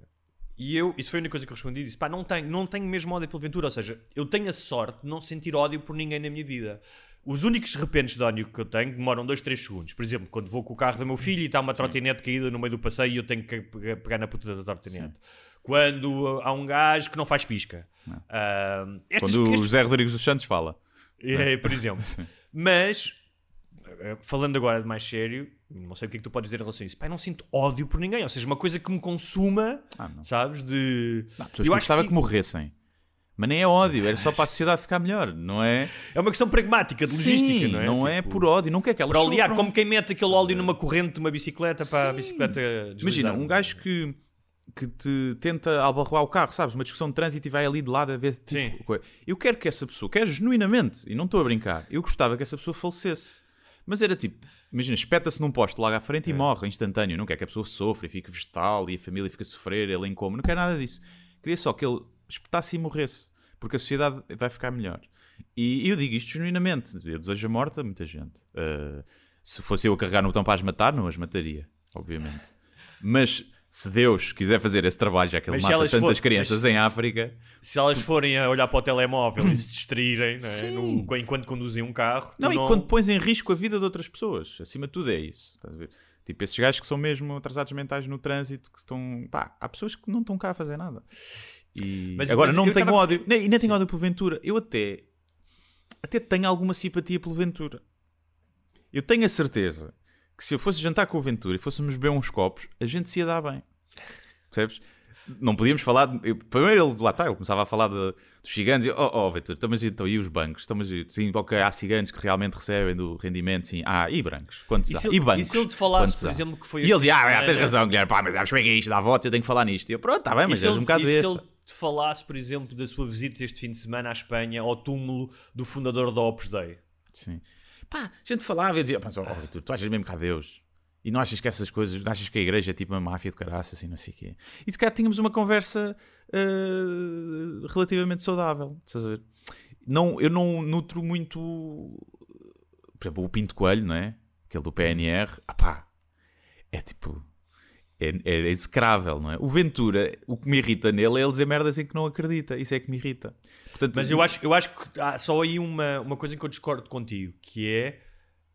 E eu, isso foi a única coisa que eu respondi, disse, pá, não tenho, não tenho mesmo ódio pelo Ventura, ou seja, eu tenho a sorte de não sentir ódio por ninguém na minha vida. Os únicos repentes de ódio que eu tenho demoram 2, 3 segundos. Por exemplo, quando vou com o carro do meu filho e está uma trotinete caída no meio do passeio e eu tenho que pegar na puta da trotinete. Quando uh, há um gajo que não faz pisca. Ah, estes- Quando o estes- José Rodrigues dos Santos fala. é, por exemplo. Mas, eh, falando agora de mais sério, não sei o que é que tu podes dizer em relação a isso. Eu não sinto ódio por ninguém. Ou seja, uma coisa que me consuma, Ah, não. sabes? De. Não, pessoas eu que gostava que que... morressem. Mas nem é ódio, era só para a sociedade ficar melhor, não é? é uma questão pragmática, de logística, Sim, não é? é Tipo, por ódio, não quer que elas Para sofram. como quem mete aquele óleo numa corrente de uma bicicleta para a Sim. bicicleta Imagina, deslizar. um gajo que, que te tenta albarroar o carro, sabes? Uma discussão de trânsito e vai ali de lado a ver tipo, Sim. coisa. Eu quero que essa pessoa, quero genuinamente, e não estou a brincar, eu gostava que essa pessoa falecesse. Mas era tipo, imagina, espeta-se num poste logo à frente É. e morre instantâneo. Não quer que a pessoa sofra e fique vegetal e a família fica a sofrer, ele em coma. Não quer nada disso. Queria só que ele espetasse e morresse. Porque a sociedade vai ficar melhor. E eu digo isto genuinamente. Eu desejo a morte a muita gente. Uh, se fosse eu a carregar no botão para as matar, não as mataria, obviamente. Mas se Deus quiser fazer esse trabalho, já que ele Mas mata tantas for- crianças em África, Se elas forem a olhar para o telemóvel e se distraírem não é? No- enquanto conduzem um carro, Não, não, e quando pões em risco a vida de outras pessoas, acima de tudo é isso. Estás a ver? Tipo, esses gajos que são mesmo atrasados mentais no trânsito, que estão. Pá, há pessoas que não estão cá a fazer nada. E Mas- agora mas não tenho ódio, nem, nem tenho ódio pelo Ventura. Eu até. Até tenho alguma simpatia pelo Ventura. Eu tenho a certeza que se eu fosse jantar com o Ventura e fôssemos beber uns copos, a gente se ia dar bem. Percebes? Não podíamos falar. de- eu- primeiro ele, lá está, ele começava a falar de- dos ciganos e, oh, oh Ventura, mas então, e os bancos? Mas, sim, ok, há ciganos que realmente recebem do rendimento, sim. Ah, e brancos? Quantos E há? se, E bancos? e se eu te falasse, por exemplo, que foi E ele dizia, ah, tens razão, Guilherme, pá, mas sabes como é que é isto, dá votos, eu tenho que falar nisto. E eu, pronto, está bem, mas és ele- um bocado e ele te falasse, por exemplo, da sua visita este fim de semana à Espanha ao túmulo do fundador da Opus Dei? Sim. Pá, a gente falava e dizia, pá, oh, tu achas mesmo que há Deus? E não achas que essas coisas, não achas que a igreja é tipo uma máfia de caraça, assim, não sei o quê? E se calhar tínhamos uma conversa eh, relativamente saudável, estás a ver? Não, eu não nutro muito, por exemplo, o Pinto Coelho, não é? Aquele do PNR, ah pá, é tipo, é, é execrável, não é? O Ventura, o que me irrita nele é ele dizer merdas em que não acredita, isso é que me irrita. Portanto, Mas eu acho, eu acho que há só aí uma, uma coisa em que eu discordo contigo, que é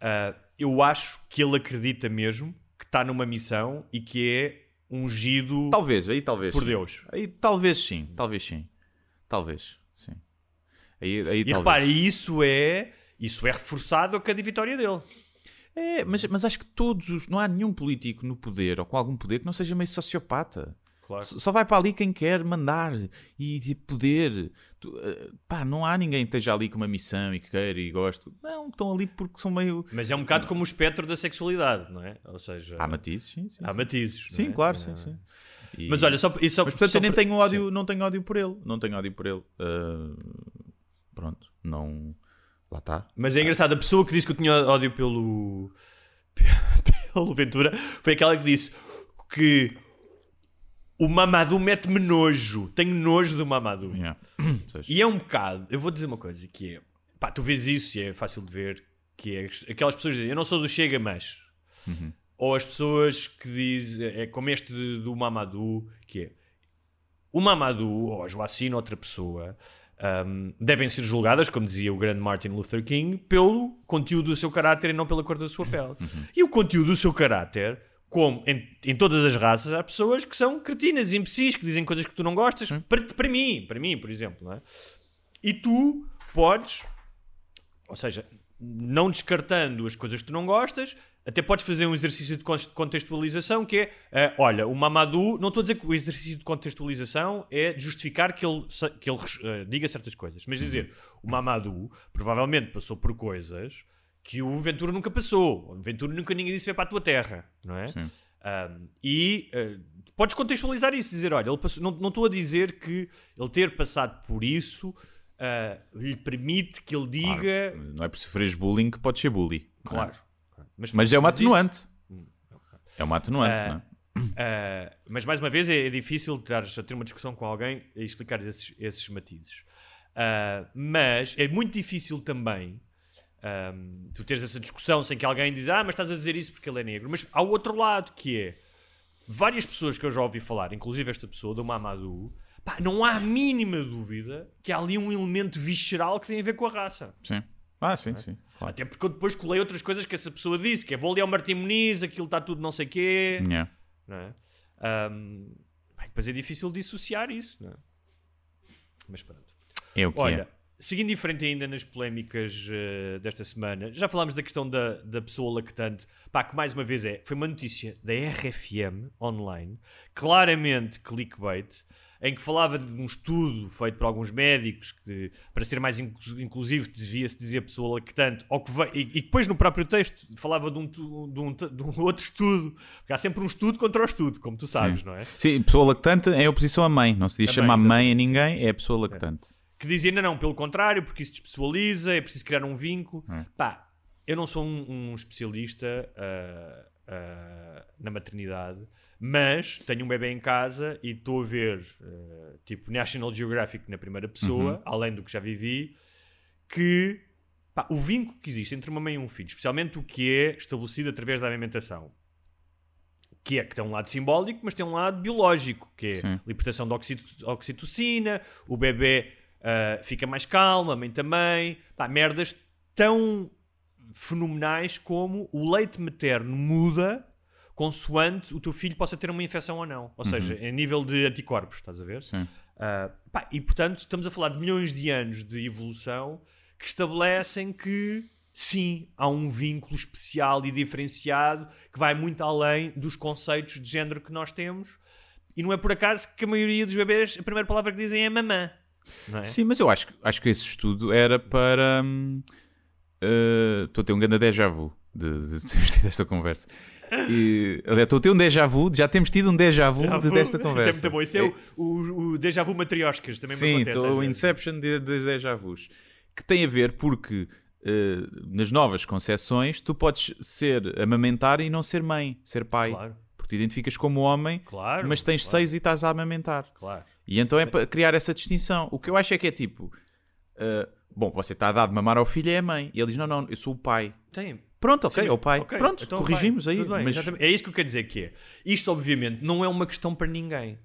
ah, eu acho que ele acredita mesmo que está numa missão e que é ungido Talvez, aí talvez. por. Deus. Aí talvez sim, talvez sim. Talvez, sim. Aí, aí E talvez. repare, isso é, isso é reforçado a cada vitória dele. É, mas, mas acho que todos os. Não há nenhum político no poder ou com algum poder que não seja meio sociopata. Claro. Só vai para ali quem quer mandar e de poder. Tu, eh, pá, não há ninguém que esteja ali com uma missão e que queira e goste. Não, estão ali porque são meio. Mas é um bocado como o espectro da sexualidade, não é? Ou seja, Há matizes, sim, sim. há matizes. não Sim, é? claro, Ah, sim, sim. E- Mas olha, só, isso só, Mas portanto só eu nem por- tenho ódio, não tenho ódio por ele. Não tenho ódio por ele. Ah, pronto, não. Lá está. Mas é engraçado, a pessoa que disse que eu tinha ódio pelo. pelo Ventura foi aquela que disse que o Mamadou mete-me nojo. Tenho nojo do Mamadou. Yeah. E é um bocado, eu vou dizer uma coisa que é, pá, tu vês isso e é fácil de ver, que é aquelas pessoas que dizem, eu não sou do Chega, mas. Ou as pessoas que dizem, é como este do Mamadou, que é o Mamadou ou a Joacine, outra pessoa, hum, devem ser julgadas, como dizia o grande Martin Luther King, pelo conteúdo do seu caráter e não pela cor da sua pele. E o conteúdo do seu caráter, como em, em todas as raças, há pessoas que são cretinas, imbecis, que dizem coisas que tu não gostas. Para, para mim, para mim, por exemplo, não é? E tu podes, ou seja, não descartando as coisas que tu não gostas, até podes fazer um exercício de con- contextualização que é, eh, olha, o Mamadou, não estou a dizer que o exercício de contextualização é justificar que ele, que ele eh, diga certas coisas, mas dizer, o Mamadou provavelmente passou por coisas que o Ventura nunca passou, o Ventura nunca ninguém disse vai para a tua terra, não é? Um, e eh, podes contextualizar isso, dizer, olha, ele passou- não, estou a dizer que ele ter passado por isso lhe permite que ele diga. Não é por sofreres bullying que pode ser bully. não é? Claro. Mas é uma mas isso- atenuante. É uma atenuante, Ah, não é? Ah, mas mais uma vez é, é difícil estares a ter uma discussão com alguém e explicar esses, esses matizes. Ah, mas é muito difícil também ahm, tu teres essa discussão sem que alguém diz ah, mas estás a dizer isso porque ele é negro. Mas há o outro lado que é várias pessoas que eu já ouvi falar, inclusive esta pessoa, do Mamadou, pá, não há a mínima dúvida que há ali um elemento visceral que tem a ver com a raça. Sim. Ah, sim, sim. Claro. Até porque eu depois colei outras coisas que essa pessoa disse, que é vou ali ao Martim Muniz, aquilo está tudo não sei quê. Yeah. Não é? Ahm, pá, depois é difícil dissociar isso, não é? Mas pronto. É o que Olha, é. seguindo em frente ainda nas polémicas eh, desta semana, já falámos da questão da, da pessoa lactante, pá, que mais uma vez é, foi uma notícia da RFM online, claramente clickbait, em que falava de um estudo feito por alguns médicos que, para ser mais inclu- inclusivo, devia-se dizer pessoa lactante, ou que ve- e, e depois no próprio texto falava de um, de, um, de um outro estudo, porque há sempre um estudo contra o estudo, como tu sabes, Sim. não é? Sim, pessoa lactante é oposição à mãe. Não se diz A chamar mãe, mãe a ninguém, é a pessoa lactante. que dizia, não, não, pelo contrário, porque isso despessoaliza, é preciso criar um vínculo. É. Pá, eu não sou um, um especialista ah, ah, na maternidade, mas tenho um bebê em casa e estou a ver, ah, tipo, National Geographic na primeira pessoa, além do que já vivi, que pá, o vínculo que existe entre uma mãe e um filho, especialmente o que é estabelecido através da alimentação, que é que tem um lado simbólico, mas tem um lado biológico, que é Sim. libertação de oxito- oxitocina, o bebê ah, fica mais calmo, a mãe também, pá, merdas tão fenomenais como o leite materno muda consoante o teu filho possa ter uma infecção ou não. Ou seja, em nível de anticorpos, estás a ver? Sim. Ah, pá, e portanto, estamos a falar de milhões de anos de evolução que estabelecem que sim, há um vínculo especial e diferenciado que vai muito além dos conceitos de género que nós temos. E não é por acaso que a maioria dos bebês, a primeira palavra que dizem é mamã. É? Sim, mas eu acho, que- acho que esse estudo era para. hum, Estou a ter um grande déjà vu de, de termos tido esta conversa. E, aliás, Estou a ter um déjà vu, já temos tido um déjà vu Já de- vou- desta Isso é conversa. muito bom. Isso é, o, o, o déjà vu matrioscas. Também me Sim, acontece estou o. Inception de, de déjà vus. Que tem a ver porque eh, nas novas concepções tu podes ser amamentar e não ser mãe, ser pai. Claro. Porque te identificas como homem, Claro, mas tens claro. seis e estás a amamentar. Claro. E então é para criar essa distinção. O que eu acho é que é tipo: eh, bom, você está a dar de mamar ao filho, é a mãe. E ele diz: não, não, eu sou o pai. Tem. Pronto, ok, Sim, é o pai. ok, Pronto, então corrigimos vai, aí. bem, mas. É isso que eu quero dizer que é. Isto, obviamente, não é uma questão para ninguém.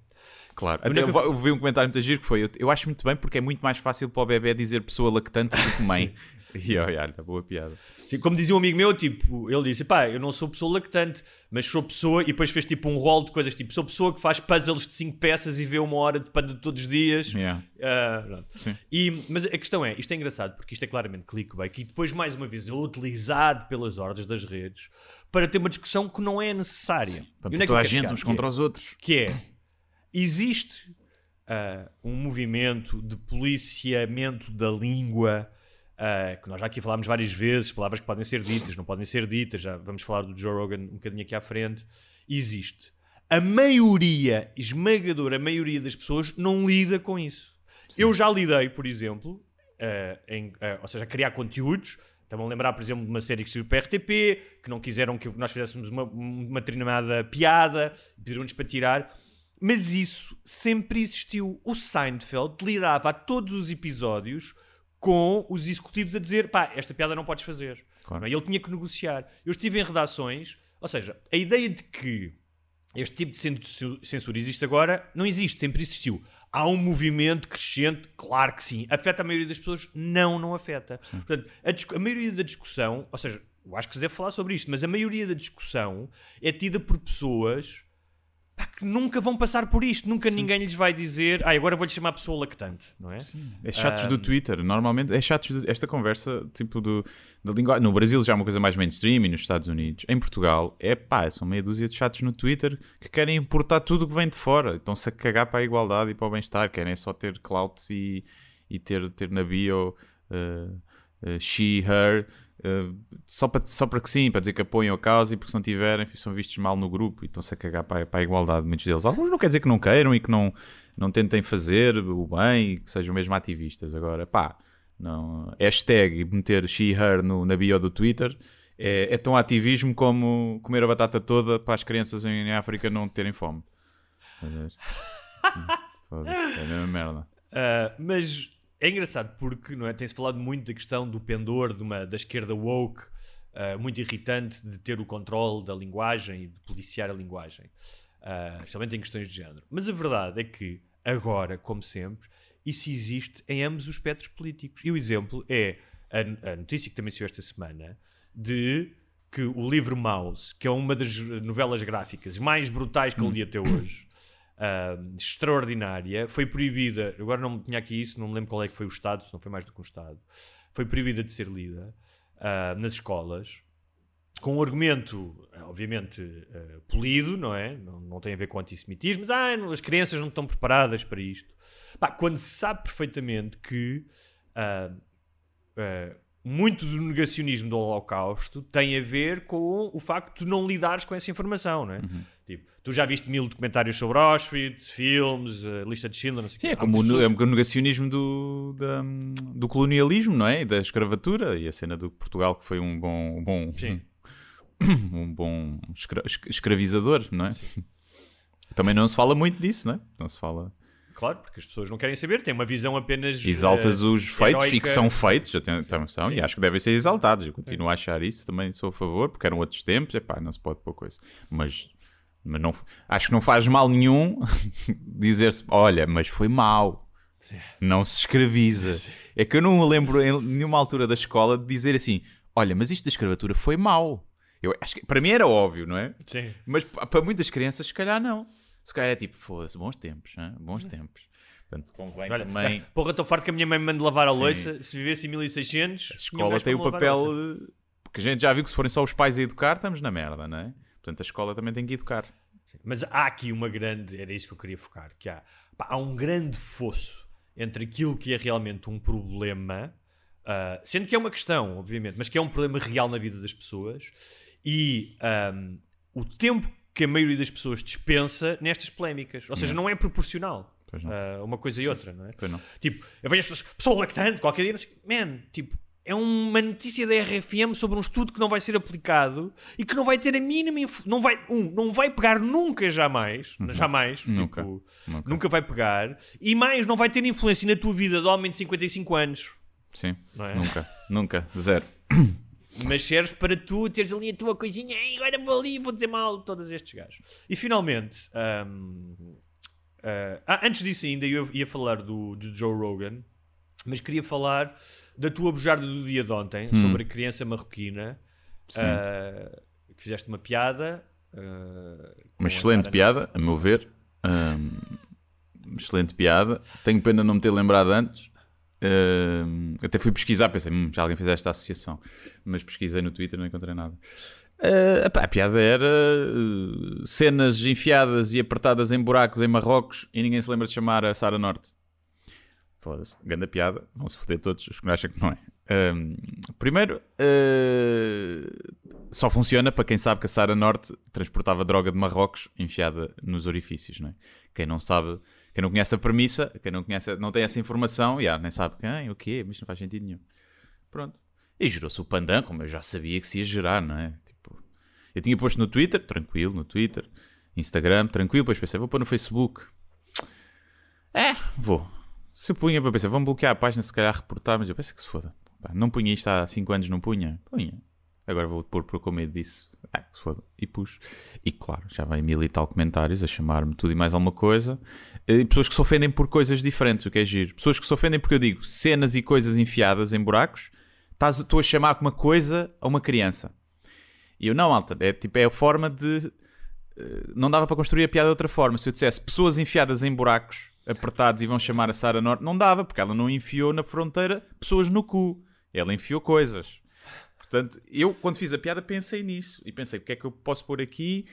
claro, A até eu, eu vi um comentário muito giro que foi: eu, eu acho muito bem porque é muito mais fácil para o bebê dizer pessoa lactante do que mãe. e olha, olha, boa piada. Sim, como dizia um amigo meu, tipo, ele disse: pá, eu não sou pessoa lactante, mas sou pessoa. E depois fez tipo um rol de coisas, tipo, sou pessoa que faz puzzles de 5 peças e vê uma hora de panda todos os dias. Yeah. Ah, pronto. e, mas a questão é, isto é engraçado porque isto é claramente clickbait e depois mais uma vez é utilizado pelas ordens das redes para ter uma discussão que não é necessária. Para E onde é toda a gente uns Que é- contra os outros. que é existe ah, um movimento de policiamento da língua ah, que nós já aqui falámos várias vezes, palavras que podem ser ditas, não podem ser ditas, já vamos falar do Joe Rogan um bocadinho aqui à frente. Existe. A maioria, esmagadora a maioria das pessoas não lida com isso. Eu já lidei, por exemplo, ah, em, ah, ou seja, a criar conteúdos. Estão a lembrar, por exemplo, de uma série que saiu para RTP, que não quiseram que nós fizéssemos uma, uma determinada piada, pediram-nos para tirar. Mas isso sempre existiu. O Seinfeld lidava a todos os episódios com os executivos a dizer pá, esta piada não podes fazer. Claro. Não é? Ele tinha que negociar. Eu estive em redações, ou seja, a ideia de que este tipo de cen- censura existe agora, não existe, sempre existiu. Há um movimento crescente, claro que sim. Afeta a maioria das pessoas? Não, não afeta. Portanto, a, a maioria da discussão, ou seja, eu acho que se deve falar sobre isto, mas a maioria da discussão é tida por pessoas pá, que nunca vão passar por isto. Nunca ninguém lhes vai dizer, ah, agora vou-lhe chamar pessoa lactante, não é? É chatos do Twitter, normalmente é chatos do- esta conversa tipo do, da linguagem. No Brasil já é uma coisa mais mainstream e nos Estados Unidos. Em Portugal é pá, são meia dúzia de chatos no Twitter que querem importar tudo o que vem de fora. Estão-se a cagar para a igualdade e para o bem-estar, querem só ter clout e, e ter, ter na bio uh, uh, she, her. Uh, só, para, só para que sim, para dizer que apoiam a causa e porque se não tiverem são vistos mal no grupo e estão-se a cagar para, a- para a igualdade, muitos deles. Alguns não quer dizer que não queiram e que não, não tentem fazer o bem e que sejam mesmo ativistas. Agora, pá, não, hashtag e meter she, her no, na bio do Twitter é, é tão ativismo como comer a batata toda para as crianças em África não terem fome. Foda-se, é a mesma merda. Uh, mas é engraçado porque não é? tem-se falado muito da questão do pendor de uma, da esquerda woke, uh, muito irritante de ter o controle da linguagem e de policiar a linguagem. uh, especialmente em questões de género. Mas a verdade é que, agora, como sempre, isso existe em ambos os espectros políticos. E o exemplo é a, a notícia que também saiu esta semana de que o livro Mouse, que é uma das novelas gráficas mais brutais que eu li até hoje, uh, extraordinária, foi proibida. Agora não tinha aqui isso, não me lembro qual é que foi o Estado, se não foi mais do que um Estado. Foi proibida de ser lida uh, nas escolas, com um argumento, obviamente, uh, polido, não é? Não, não tem a ver com antissemitismo, mas ah, as crianças não estão preparadas para isto. Quando se sabe perfeitamente que muito do negacionismo do Holocausto tem a ver com o facto de não lidares com essa informação, não é? Uhum. Tipo, tu já viste mil documentários sobre Auschwitz, filmes, a lista de Schindler, não sei Sim, é como o, é o negacionismo do, da, do colonialismo, não é? E da escravatura e a cena do Portugal que foi um bom, um bom, Sim. um bom escra escravizador, não é? Sim. Também não se fala muito disso, não é? Não se fala Claro, porque as pessoas não querem saber, têm uma visão apenas. Exaltas uh, os feitos heroica. e que são feitos, atenção, e acho que devem ser exaltados. Eu continuo a achar isso, também sou a favor, porque eram outros tempos, é pá, não se pode pôr coisa. Mas, mas não, acho que não faz mal nenhum dizer-se, olha, mas foi mal. Não se escraviza. É que eu não me lembro em nenhuma altura da escola de dizer assim: olha, mas isto da escravatura foi mal. Eu acho que para mim era óbvio, não é? Sim. Mas para muitas crianças, se calhar não. Se calhar é tipo, foda-se, bons tempos, hein? bons tempos. Portanto, convém Olha, também. Porra, estou farto que a minha mãe me mande lavar a Sim. louça. Se vivesse em 1600, a escola tem o papel. Porque a gente já viu que se forem só os pais a educar, estamos na merda, não é? Portanto, a escola também tem que educar. Sim. Mas há aqui uma grande. Era isso que eu queria focar. Que há, pá, há um grande fosso entre aquilo que é realmente um problema, uh, sendo que é uma questão, obviamente, mas que é um problema real na vida das pessoas, e um, o tempo que a maioria das pessoas dispensa nestas polémicas. Ou seja, não, é proporcional. Uh, uma coisa e outra, não é? Não. Tipo, eu vejo as pessoas, pessoa lactante, qualquer dia, não sei, man, tipo, é uma notícia da RFM sobre um estudo que não vai ser aplicado e que não vai ter a mínima não vai um não vai pegar nunca jamais uhum. jamais nunca. Tipo, nunca. nunca vai pegar e mais não vai ter influência na tua vida de homem de 55 anos sim é? nunca nunca zero mas serve para tu teres ali a tua coisinha, e agora vou ali e vou dizer mal todos estes gajos. E finalmente, um, uh, ah, antes disso ainda eu ia falar do, do Joe Rogan, mas queria falar da tua bujarda do dia de ontem hum. sobre a criança marroquina uh, que fizeste uma piada. Uh, uma excelente piada, a meu ver. Um, excelente piada. Tenho pena não me ter lembrado antes. Uh, até fui pesquisar, pensei, hum, já alguém fez esta associação, mas pesquisei no Twitter e não encontrei nada. Uh, epá, a piada era uh, cenas enfiadas e apertadas em buracos em Marrocos e ninguém se lembra de chamar a Sara Norte. Foda-se, grande piada, vão se foder todos os que acham que não é. primeiro, só funciona para quem sabe que a Sara Norte transportava droga de Marrocos enfiada nos orifícios, não é? Quem não sabe quem não conhece a premissa, quem não, conhece, não tem essa informação, yeah, nem sabe quem, o quê, mas não faz sentido nenhum. Pronto. E gerou-se o pandan, como eu já sabia que se ia gerar, não é? Tipo, eu tinha posto no Twitter, tranquilo, no Twitter, Instagram, tranquilo, depois pensei, vou pôr no Facebook. É, vou. Se punha, vou pensar, vamos bloquear a página, se calhar reportar, mas eu pensei que se foda. Não punha isto há 5 anos, não punha? Punha. Agora vou pôr por com medo disso. É, se foda. E pus. E claro, já vem mil e tal comentários a chamar-me tudo e mais alguma coisa. E pessoas que se ofendem por coisas diferentes, o que é giro. Pessoas que se ofendem porque eu digo cenas e coisas enfiadas em buracos. Estou a chamar uma coisa a uma criança. E eu, não, alta. É, tipo, é a forma de. Eh, não dava para construir a piada de outra forma. Se eu dissesse pessoas enfiadas em buracos apertados e vão chamar a Sara Norte, não dava, porque ela não enfiou na fronteira pessoas no cu. Ela enfiou coisas. Portanto, eu quando fiz a piada pensei nisso e pensei, porque é que eu posso pôr aqui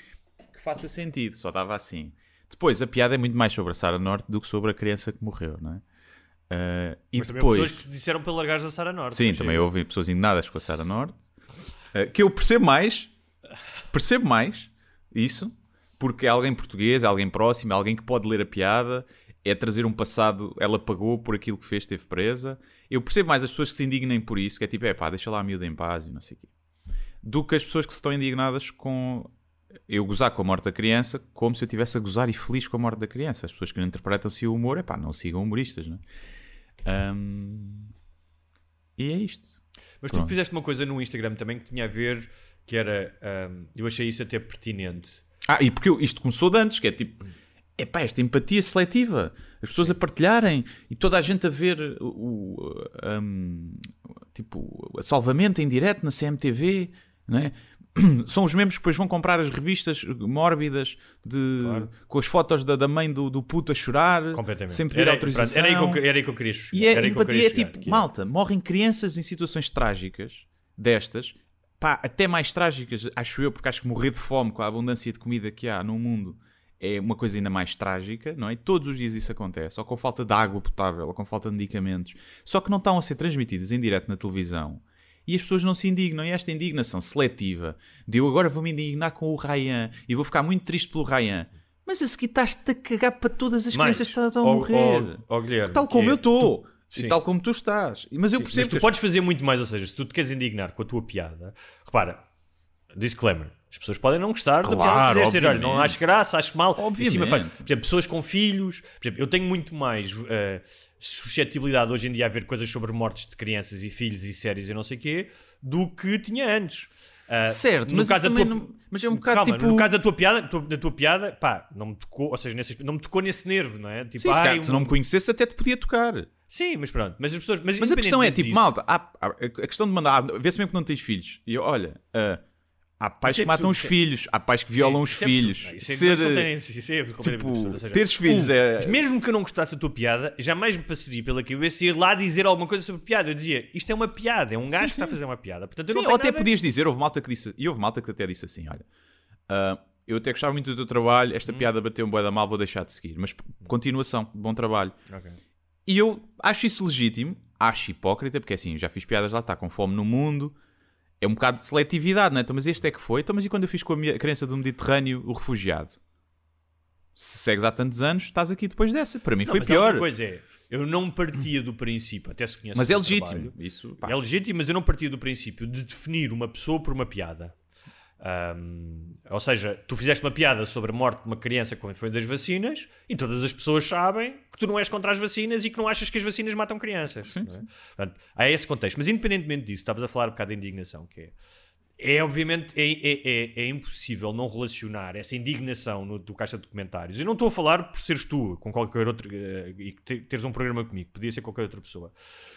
que faça sentido? Só dava assim. Depois, a piada é muito mais sobre a Sara Norte do que sobre a criança que morreu, não é? Uh, e Mas depois... pessoas que disseram para largares a Sara Norte. Sim, também houve pessoas indignadas com a Sara Norte. Uh, que eu percebo mais, percebo mais isso, porque é alguém português, é alguém próximo, é alguém que pode ler a piada, é trazer um passado, ela pagou por aquilo que fez, esteve presa, eu percebo mais as pessoas que se indignem por isso, que é tipo, é pá, deixa lá a miúda em paz e não sei o quê, do que as pessoas que se estão indignadas com eu gozar com a morte da criança como se eu estivesse a gozar e feliz com a morte da criança. As pessoas que não interpretam-se o humor, é pá, não sigam humoristas, não é? Um... E é isto. Mas Pronto. tu fizeste uma coisa no Instagram também que tinha a ver, que era, um, eu achei isso até pertinente. Ah, e porque eu- isto começou de antes, que é tipo, epá, esta empatia seletiva, as pessoas a partilharem e toda a gente a ver o, o, um, tipo, a salvamento em direto na CMTV, não é? São os mesmos que depois vão comprar as revistas mórbidas de, com as fotos da, da mãe do, do puto a chorar, sem pedir Era- autorização. Era aí que eu, era aí que eu queria chegar. E é, que empatia é chegar, tipo, que é- malta, morrem crianças em situações trágicas destas, pá, até mais trágicas, acho eu, porque acho que morrer de fome com a abundância de comida que há no mundo é uma coisa ainda mais trágica, não é? Todos os dias isso acontece, ou com falta de água potável, ou com falta de medicamentos, só que não estão a ser transmitidas em direto na televisão. E as pessoas não se indignam, e esta indignação seletiva de eu agora vou-me indignar com o Ryan e vou ficar muito triste pelo Ryan. Mas a seguir estás-te a cagar para todas as Mais, crianças que estão a ó- morrer. ó- ó, Guilherme, tal como é- eu estou. E sim. tal como tu estás. Mas eu Sim, percebo mas tu que podes fazer muito mais, ou seja, se tu te queres indignar com a tua piada, repara, disclaimer. As pessoas podem não gostar da piada Claro, que fizeste, dizer, olha, não acho graça, acho mal. Obviamente. Cima faz- por exemplo, pessoas com filhos. Por exemplo, eu tenho muito mais eh, suscetibilidade hoje em dia a ver coisas sobre mortes de crianças e filhos e séries e não sei o quê do que tinha antes. Ah, Certo, no mas caso da tua- não- mas é um bocado Calma, tipo- No caso da tua piada, tu- da tua piada, pá, não me tocou, ou seja, nesse, não me tocou nesse nervo, não é? Tipo, Sim, se ai, calhar, se um- não me conhecesse, até te podia tocar. Sim, mas pronto. Mas, as pessoas, mas, Mas a questão é, tipo, disso- malta, há- há- a questão de mandar, ah, vê-se mesmo que não tens filhos. E eu, olha, ah, há pais é que matam os filhos, há pais que violam os é filhos. é- Ser, é tipo, teres filhos é- Mesmo que eu não gostasse da tua piada, jamais me passaria pela cabeça ir lá dizer alguma coisa sobre piada. Eu dizia, isto é uma piada, é um gajo que está a fazer uma piada. Portanto, eu não ou até podias dizer, houve malta que disse, e houve malta que até disse assim: olha, ah, eu até gostava muito do teu trabalho, esta piada bateu um bué da mal, vou deixar de seguir. Mas continuação, bom trabalho. E eu acho isso legítimo, acho hipócrita, porque assim, já fiz piadas lá, está com fome no mundo, é um bocado de seletividade, não é? Então, mas este é que foi. Então, mas e quando eu fiz com a minha criança do Mediterrâneo, o refugiado? Se segues há tantos anos, estás aqui depois dessa. Para mim Não, foi pior. coisa é, eu não partia do princípio, até se conhece Mas é legítimo. trabalho, Isso, pá. É legítimo, mas eu não partia do princípio de definir uma pessoa por uma piada. Ahm, ou seja, tu fizeste uma piada sobre a morte de uma criança quando foi das vacinas e todas as pessoas sabem que tu não és contra as vacinas e que não achas que as vacinas matam crianças. não é? Portanto, há esse contexto. Mas independentemente disso, estavas a falar um bocado da indignação, que é. É obviamente é, é, é, é impossível não relacionar essa indignação no, do caixa de documentários. Eu não estou a falar por seres tu, com qualquer outro, eh, e teres um programa comigo, podia ser qualquer outra pessoa,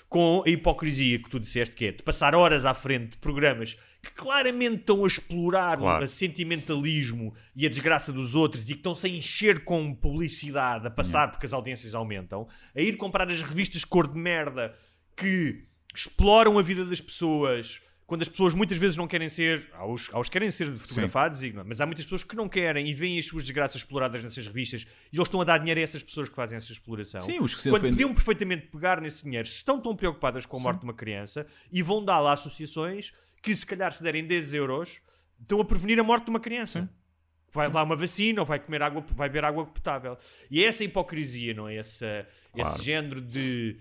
com a hipocrisia que tu disseste que é de passar horas à frente de programas que claramente estão a explorar Claro. o sentimentalismo e a desgraça dos outros e que estão-se a encher com publicidade, a passar porque as audiências aumentam, a ir comprar as revistas cor de merda que exploram a vida das pessoas quando as pessoas muitas vezes não querem ser, há os, há os que querem ser fotografados, e- mas há muitas pessoas que não querem e veem as suas desgraças exploradas nessas revistas e eles estão a dar dinheiro a essas pessoas que fazem essa exploração. Sim, os que se Quando ofendem- podiam perfeitamente pegar nesse dinheiro, estão tão preocupadas com a morte de uma criança e vão dar lá associações que, se calhar, se derem 10 euros, estão a prevenir a morte de uma criança. Vai lá uma vacina ou vai comer água, vai beber água potável. E é essa hipocrisia, não é? Essa, Claro. Esse género de.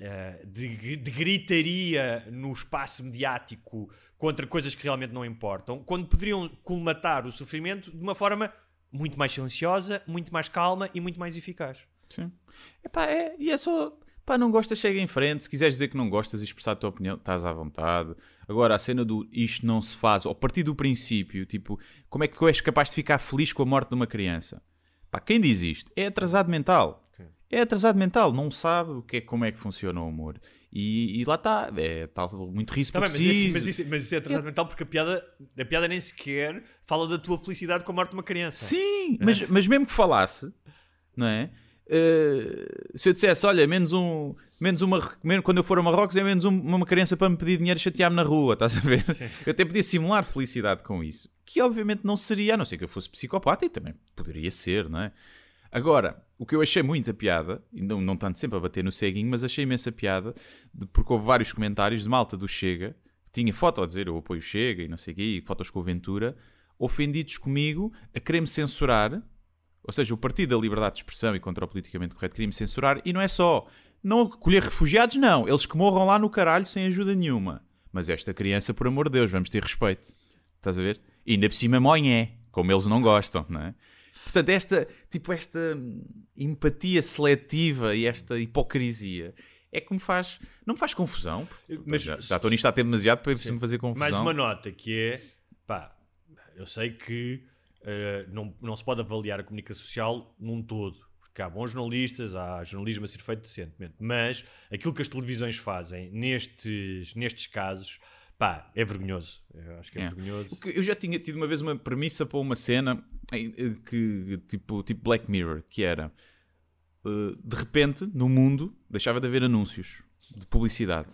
Ah, de, de gritaria no espaço mediático contra coisas que realmente não importam, quando poderiam colmatar o sofrimento de uma forma muito mais silenciosa, muito mais calma e muito mais eficaz. Sim. Epá, é, e é só. Pá, não gostas, chega em frente. Se quiseres dizer que não gostas e expressar a tua opinião, estás à vontade. Agora, a cena do isto não se faz, ou a partir do princípio, tipo, como é que tu és capaz de ficar feliz com a morte de uma criança? Pá, quem diz isto é atrasado mental. É atrasado mental, não sabe o que é, como é que funciona o humor. E, e lá está, é tal, muito risco Tá bem, mas, isso, mas, isso, mas isso é atrasado mental porque a piada, a piada nem sequer fala da tua felicidade com a morte de uma criança. Sim, mas, mas mesmo que falasse, não é? Eh, se eu dissesse, olha, menos um, menos uma, menos- quando eu for a Marrocos é menos um- uma criança para me pedir dinheiro e chatear-me na rua, estás a ver? Eu até podia simular felicidade com isso, que obviamente não seria, a não ser que eu fosse psicopata e também poderia ser, não é? Agora, o que eu achei muita piada, e não, não tanto sempre a bater no ceguinho, mas achei imensa piada, de- porque houve vários comentários de malta do Chega, que tinha foto a dizer eu apoio Chega e não sei o quê, e fotos com o Ventura, ofendidos comigo a querer-me censurar, ou seja, o Partido da Liberdade de Expressão e contra o politicamente correto queria-me censurar, e não é só não acolher refugiados, não, eles que morram lá no caralho sem ajuda nenhuma. Mas esta criança, por amor de Deus, vamos ter respeito. Estás a ver? E ainda por cima monhé, como eles não gostam, não é? Portanto, esta, tipo, esta empatia seletiva e esta hipocrisia é que me faz. Não me faz confusão. porque Mas- já, já estou nisto há tempo demasiado para me fazer confusão. Mais uma nota que é pá, eu sei que eh, não, não se pode avaliar a comunicação social num todo. Porque há bons jornalistas, há jornalismo a ser feito decentemente. Mas aquilo que as televisões fazem nestes, nestes casos, pá, é vergonhoso. Eu acho que é, É. vergonhoso. Eu já tinha tido uma vez uma premissa para uma cena eh, que, tipo, tipo Black Mirror, que era eh, de repente, no mundo, deixava de haver anúncios de publicidade.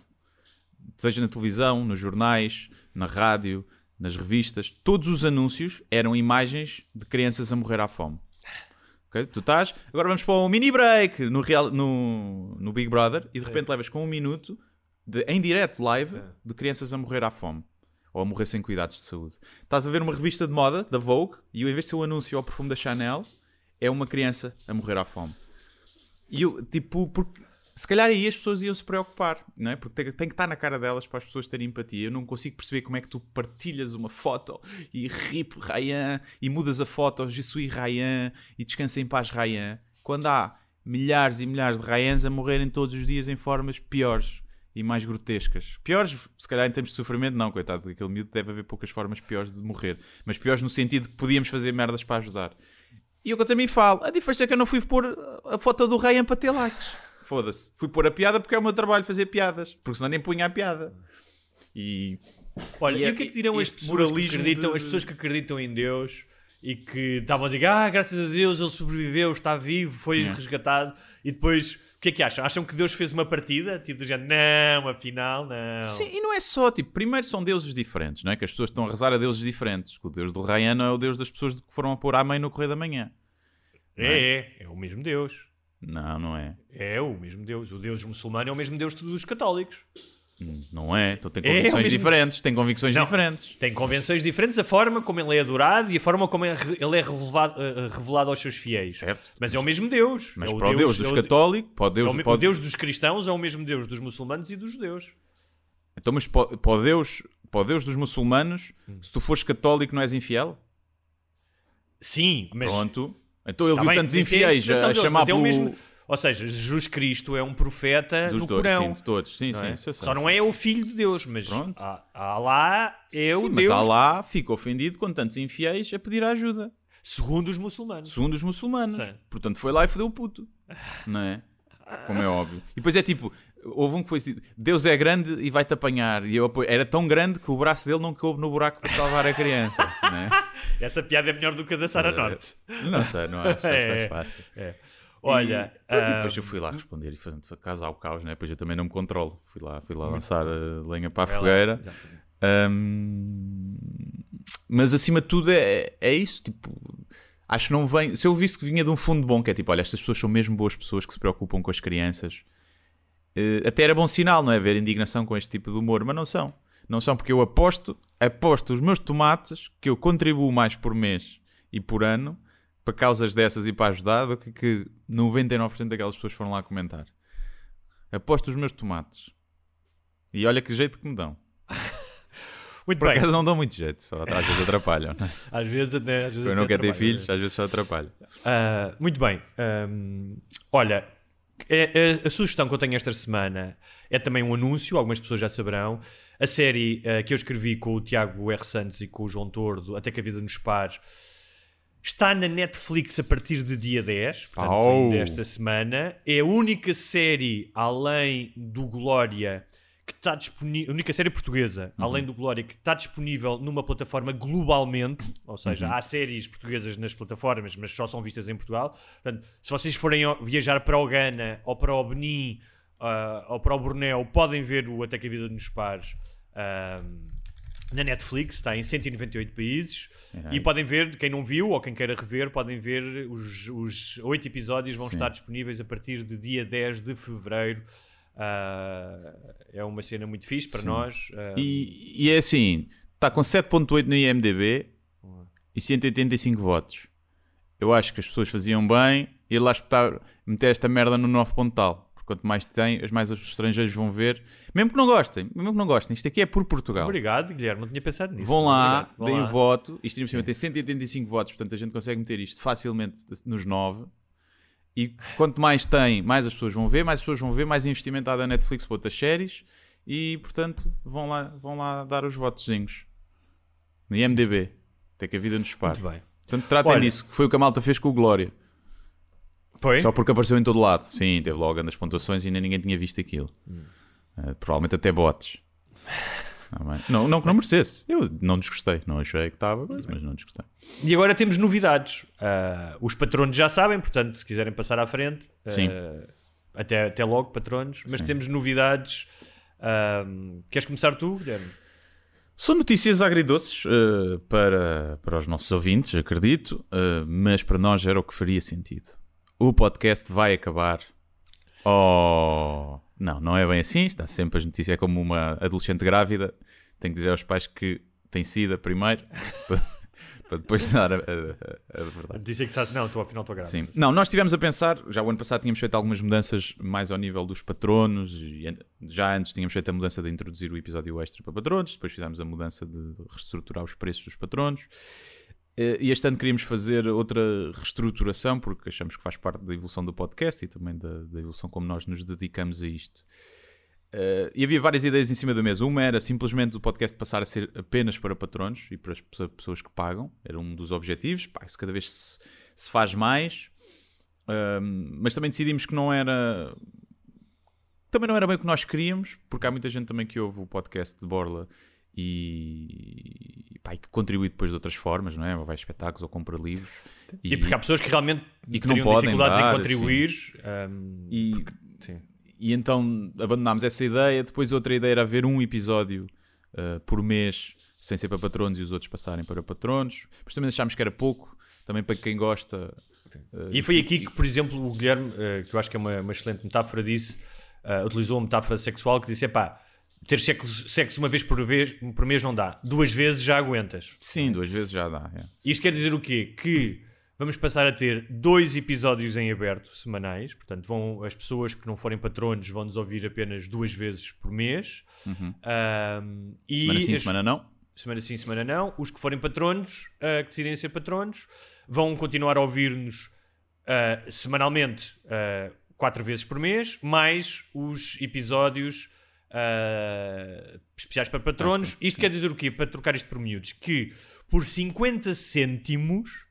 Seja na televisão, nos jornais, na rádio, nas revistas, todos os anúncios eram imagens de crianças a morrer à fome. Ok? Tu estás, agora vamos para um mini break no, real, no, no Big Brother e de repente levas com um minuto de, em direto, live, de crianças a morrer à fome ou a morrer sem cuidados de saúde. Estás a ver uma revista de moda da Vogue e em vez de ser o anúncio ao perfume da Chanel, é uma criança a morrer à fome. E eu, tipo, porque se calhar aí as pessoas iam se preocupar, não é? Porque tem, tem que estar na cara delas para as pessoas terem empatia. Eu não consigo perceber como é que tu partilhas uma foto e rip Ryan e mudas a foto, Je suis Ryan e descansa em paz Ryan, quando há milhares e milhares de Ryans a morrerem todos os dias em formas piores e mais grotescas. Piores, se calhar em termos de sofrimento, não, coitado, daquele miúdo deve haver poucas formas piores de morrer, mas piores no sentido que podíamos fazer merdas para ajudar. E o que eu também falo, a diferença é que eu não fui pôr a foto do Ryan para ter likes. Foda-se. Fui pôr a piada porque é o meu trabalho fazer piadas. Porque senão nem punha a piada. E. Olha, E e, é- o que é que dirão este as pessoas que, moralismo acreditam, de- as pessoas que acreditam em Deus e que estavam a dizer, ah, graças a Deus ele sobreviveu, está vivo, foi resgatado, e depois, que é que acham? Acham que Deus fez uma partida? Tipo, do género, não, afinal, não. Sim, e não é só, tipo, primeiro são deuses diferentes, não é? Que as pessoas estão a rezar a deuses diferentes. O deus do Ryan não é o deus das pessoas que foram a pôr à mãe no correio da manhã. É, é, é o mesmo Deus. Não, não é. É o mesmo Deus. O Deus muçulmano é o mesmo Deus dos católicos. Não é. Então tem É, é convicções mesmo- diferentes. Tem convicções Não. diferentes. Tem convenções diferentes, a forma como ele é adorado e a forma como é ele é revelado, eh, revelado aos seus fiéis. Certo. Mas é o mesmo Deus. Mas é o para o Deus dos é o- católicos, para o é Deus, o, para o o Deus dos cristãos é o mesmo Deus dos muçulmanos e dos judeus. Então, mas para, para o Deus, para o Deus dos muçulmanos, Hum. se tu fores católico, não és infiel? Sim, mas. Pronto. Então ele Tá viu bem, tantos é a infiéis a deles, chamar mas é o pelo... mesmo. Ou seja, Jesus Cristo é um profeta Dos no dois, Corão. sim, de todos. Sim, não sim, é? isso eu sei. Só não é o filho de Deus, mas Alá é Sim, o mas Deus Alá fica ofendido com tantos infiéis a pedir ajuda. segundo os muçulmanos. Segundo os muçulmanos. Sim. Portanto, foi lá e fodeu o puto. Não é? Como é óbvio. E depois é tipo, houve um que foi assim, Deus é grande e vai-te apanhar. E eu apoio. Era tão grande que o braço dele não coube no buraco para salvar a criança. Não é? Essa piada é melhor do que a da Sara Norte. Não sei, não acho. É. É fácil. É. Olha, E, pronto, e ah, depois eu fui lá responder e foi caso ao caos, né? Depois eu também não me controlo. Fui lá, fui lá lançar a lenha para a lá. fogueira. Ahm, mas acima de tudo é, é isso. Tipo, acho que não vem. Se eu visse que vinha de um fundo bom, que é tipo, olha, estas pessoas são mesmo boas pessoas que se preocupam com as crianças, eh, até era bom sinal, não é? Ver indignação com este tipo de humor, mas não são. Não são porque eu aposto, aposto os meus tomates que eu contribuo mais por mês e por ano para causas dessas e para ajudar do que, que 99% daquelas pessoas foram lá comentar. Aposto os meus tomates. E olha que jeito que me dão. muito Por bem. acaso não dão muito jeito, só às vezes atrapalham. não é? Às vezes até. Às vezes Eu não quero ter filhos, às vezes só atrapalham. Ah, muito bem. Ahm, olha, é- é- a sugestão que eu tenho esta semana é também um anúncio, algumas pessoas já saberão. A série ah, que eu escrevi com o Tiago R. Santos e com o João Tordo, Até que a Vida nos Pares, está na Netflix a partir de dia 10, portanto, Au. desta semana. É a única série, além do Glória, que está disponível, a única série portuguesa, além do Glória, que está disponível numa plataforma globalmente, ou seja, há séries portuguesas nas plataformas, mas só são vistas em Portugal. Portanto, se vocês forem viajar para o Ghana ou para o Benin ah, ou para o Bornéu, podem ver o Até que a Vida nos Pares. ahm, na Netflix, está em 198 países e podem ver, quem não viu ou quem queira rever, podem ver os, os 8 episódios vão estar disponíveis a partir de dia 10 de fevereiro. Ah, é uma cena muito fixe para nós. ah, E, e é assim, está com 7.8 no IMDB e 185 votos. Eu acho que as pessoas faziam bem ir lá espetar, meter esta merda no 9 ponto tal. Porque quanto mais tem, mais os estrangeiros vão ver. Mesmo que não gostem, mesmo que não gostem. Isto aqui é por Portugal. Obrigado, Guilherme, não tinha pensado nisso. Vão lá, Obrigado, vão deem lá. o voto. Isto ainda por cima tem 185 votos, portanto a gente consegue meter isto facilmente nos 9. E quanto mais tem, mais as pessoas vão ver, mais as pessoas vão ver, mais investimento há da Netflix para outras séries. E portanto vão lá, vão lá dar os votozinhos. No IMDB. Até que a vida nos separe. Muito bem. Portanto, tratem Olha- disso, que foi o que a malta fez com o Glória. Foi? Só porque apareceu em todo lado. Sim, teve logo as pontuações e ainda ninguém tinha visto aquilo. Hum. Eh, provavelmente até bots. Tá. Não, não que não merecesse. Eu não desgostei. Não achei que estava, mas não desgostei. E agora temos novidades. Ah, os patronos já sabem, portanto, se quiserem passar à frente, Sim. até, até logo, patronos. Mas Sim. temos novidades. Ah, queres começar tu, Guilherme? São notícias agridoces para, para os nossos ouvintes, acredito, mas para nós era o que faria sentido. O podcast vai acabar. Oh! Não, não é bem assim. Está sempre as notícias. É como uma adolescente grávida. Tem que dizer aos pais que tem sida primeiro para, para depois dar a, a- a- verdade. Dizem que está. Não, estou afinal estou grávida. Sim. Não, nós estivemos a pensar, já o ano passado tínhamos feito algumas mudanças mais ao nível dos patronos, e já antes tínhamos feito a mudança de introduzir o episódio extra para patronos, depois fizemos a mudança de reestruturar os preços dos patronos. Eh, E este ano queríamos fazer outra reestruturação, porque achamos que faz parte da evolução do podcast e também da, da evolução como nós nos dedicamos a isto. Eh, e havia várias ideias em cima da mesa. Uma era simplesmente o podcast passar a ser apenas para patronos e para as pe- pessoas que pagam. Era um dos objetivos. Pá, isso cada vez se, se faz mais. Ahm, mas também decidimos que não era. Também não era bem o que nós queríamos, porque há muita gente também que ouve o podcast de Borla e, pá, e que contribui depois de outras formas, não é? Ou vai a espetáculos ou compra livros. E, porque há pessoas que realmente e que não podem dificuldades dar, em contribuir. ah, E, sim. e então abandonámos essa ideia. Depois outra ideia era haver um episódio uh, por mês, sem ser para patronos e os outros passarem para patronos. Mas também achámos que era pouco, também para quem gosta. uh, E foi aqui que, por exemplo, o Guilherme, eh, que eu acho que é uma, uma excelente metáfora disso, utilizou uma metáfora sexual que disse: pá, ter sexo, sexo uma vez por, vez por mês não dá, duas vezes já aguentas. Sim, duas vezes já dá. é. Isto quer dizer o quê? Que vamos passar a ter dois episódios em aberto semanais, portanto, vão, as pessoas que não forem patronos vão nos ouvir apenas duas vezes por mês. Ahm, e Semana sim, as- semana não. semana sim, semana não. Os que forem patronos, ah, que decidem ser patronos, vão continuar a ouvir-nos ah, semanalmente, ah, quatro vezes por mês, mais os episódios ah, especiais para patronos. Isto quer dizer o quê? Para trocar isto por miúdos, que por 50 cêntimos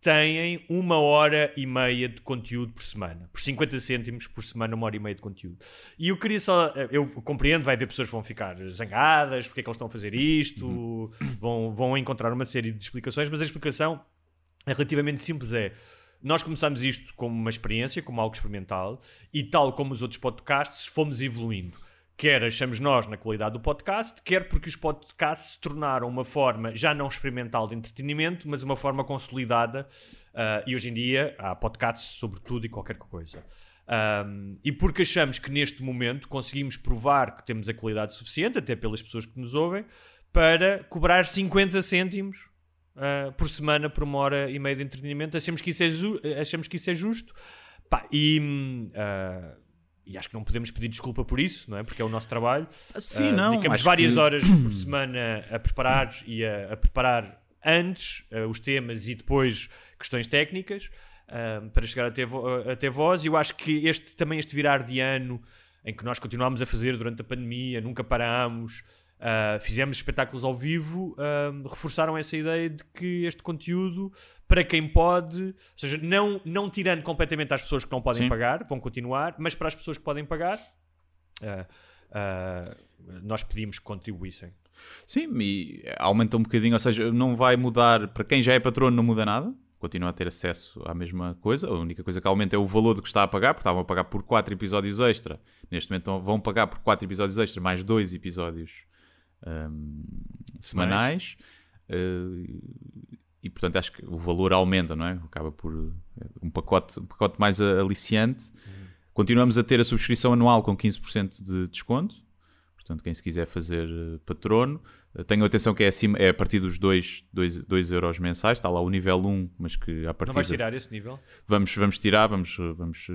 têm uma hora e meia de conteúdo por semana. Por 50 cêntimos por semana, uma hora e meia de conteúdo. E eu queria só. Eu compreendo, vai haver pessoas que vão ficar zangadas, porque é que eles estão a fazer isto, vão, vão encontrar uma série de explicações, mas a explicação é relativamente simples: é. Nós começámos isto como uma experiência, como algo experimental, e tal como os outros podcasts, fomos evoluindo. Quer achamos nós na qualidade do podcast, quer porque os podcasts se tornaram uma forma já não experimental de entretenimento, mas uma forma consolidada. ah, e hoje em dia há podcasts sobre tudo e qualquer coisa. Um, e porque achamos que neste momento conseguimos provar que temos a qualidade suficiente, até pelas pessoas que nos ouvem, para cobrar 50 cêntimos ah, por semana por uma hora e meia de entretenimento. Achamos que isso é, achamos que isso é justo. Pá, e, ah, e acho que não podemos pedir desculpa por isso, não é? Porque é o nosso trabalho. Sim, Ah, não. Dedicamos várias que- horas por semana a preparar e a, a preparar antes ah, os temas e depois questões técnicas ah, para chegar até, vo- até vós. E eu acho que este também este virar de ano em que nós continuámos a fazer durante a pandemia, nunca parámos, ah, fizemos espetáculos ao vivo, ah, reforçaram essa ideia de que este conteúdo, para quem pode, ou seja, não, não tirando completamente às pessoas que não podem Sim. pagar, vão continuar, mas para as pessoas que podem pagar, ah, nós pedimos que contribuíssem. Sim, e aumenta um bocadinho, ou seja, não vai mudar, para quem já é patrono não muda nada, continua a ter acesso à mesma coisa, a única coisa que aumenta é o valor do que está a pagar, porque estavam a pagar por 4 episódios extra, neste momento vão pagar por 4 episódios extra, mais 2 episódios hum, semanais, Eh, e portanto acho que o valor aumenta, não é? Acaba por eh, um pacote, um pacote mais aliciante. Continuamos a ter a subscrição anual com 15% de desconto. Portanto, quem se quiser fazer eh, patrono, eh, tenham atenção que é, acima, é a partir dos 2, 2, 2 euros mensais. Está lá o nível 1, mas que a partir Não vais tirar esse nível? vamos, vamos tirar, vamos, eh, vamos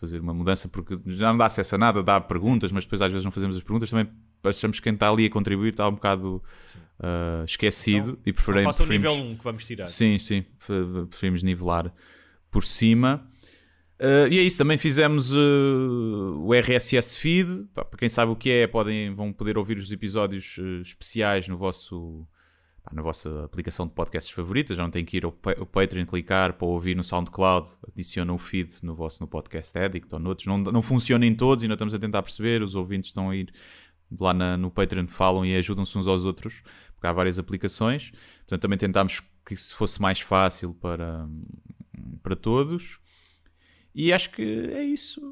fazer uma mudança, porque já não dá acesso a nada, dá perguntas, mas depois às vezes não fazemos as perguntas. Também achamos que quem está ali a contribuir está um bocado ah, esquecido e Não preferem, faça o preferimos... nível 1 que vamos tirar. Sim, sim, pre- preferimos nivelar por cima. Uh, e é isso, também fizemos uh, o RSS Feed. Para quem sabe o que é, podem, vão poder ouvir os episódios uh, especiais no vosso, pá, na vossa aplicação de podcasts favorita, já não tem que ir ao, ao Patreon clicar para ouvir no SoundCloud, adiciona o feed no vosso no Podcast Addict ou noutros. Não, não funciona em todos, ainda estamos a tentar perceber, os ouvintes estão a ir lá na- no Patreon, falam e ajudam-se uns aos outros, porque há várias aplicações. Portanto, também tentámos que isso fosse mais fácil para, para todos. E acho que é isso.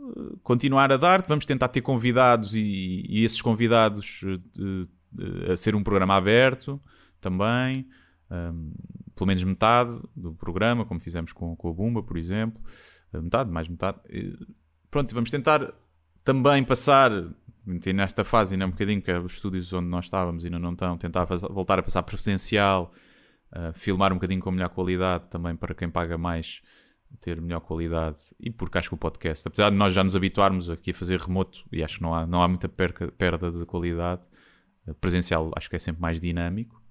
Continuar a dar. Vamos tentar ter convidados e, e esses convidados eh, eh, a ser um programa aberto também. Um, pelo menos metade do programa, como fizemos com, com a Bumba, por exemplo. Uh, Metade, mais metade. Eh, Pronto, vamos tentar também passar. Nesta fase ainda um bocadinho que é os estúdios onde nós estávamos ainda não estão, tentar voltar a passar presencial, uh, filmar um bocadinho com melhor qualidade também para quem paga mais ter melhor qualidade e porque acho que o podcast, apesar de nós já nos habituarmos aqui a fazer remoto e acho que não há, não há muita perca- perda de qualidade, eh, presencial acho que é sempre mais dinâmico,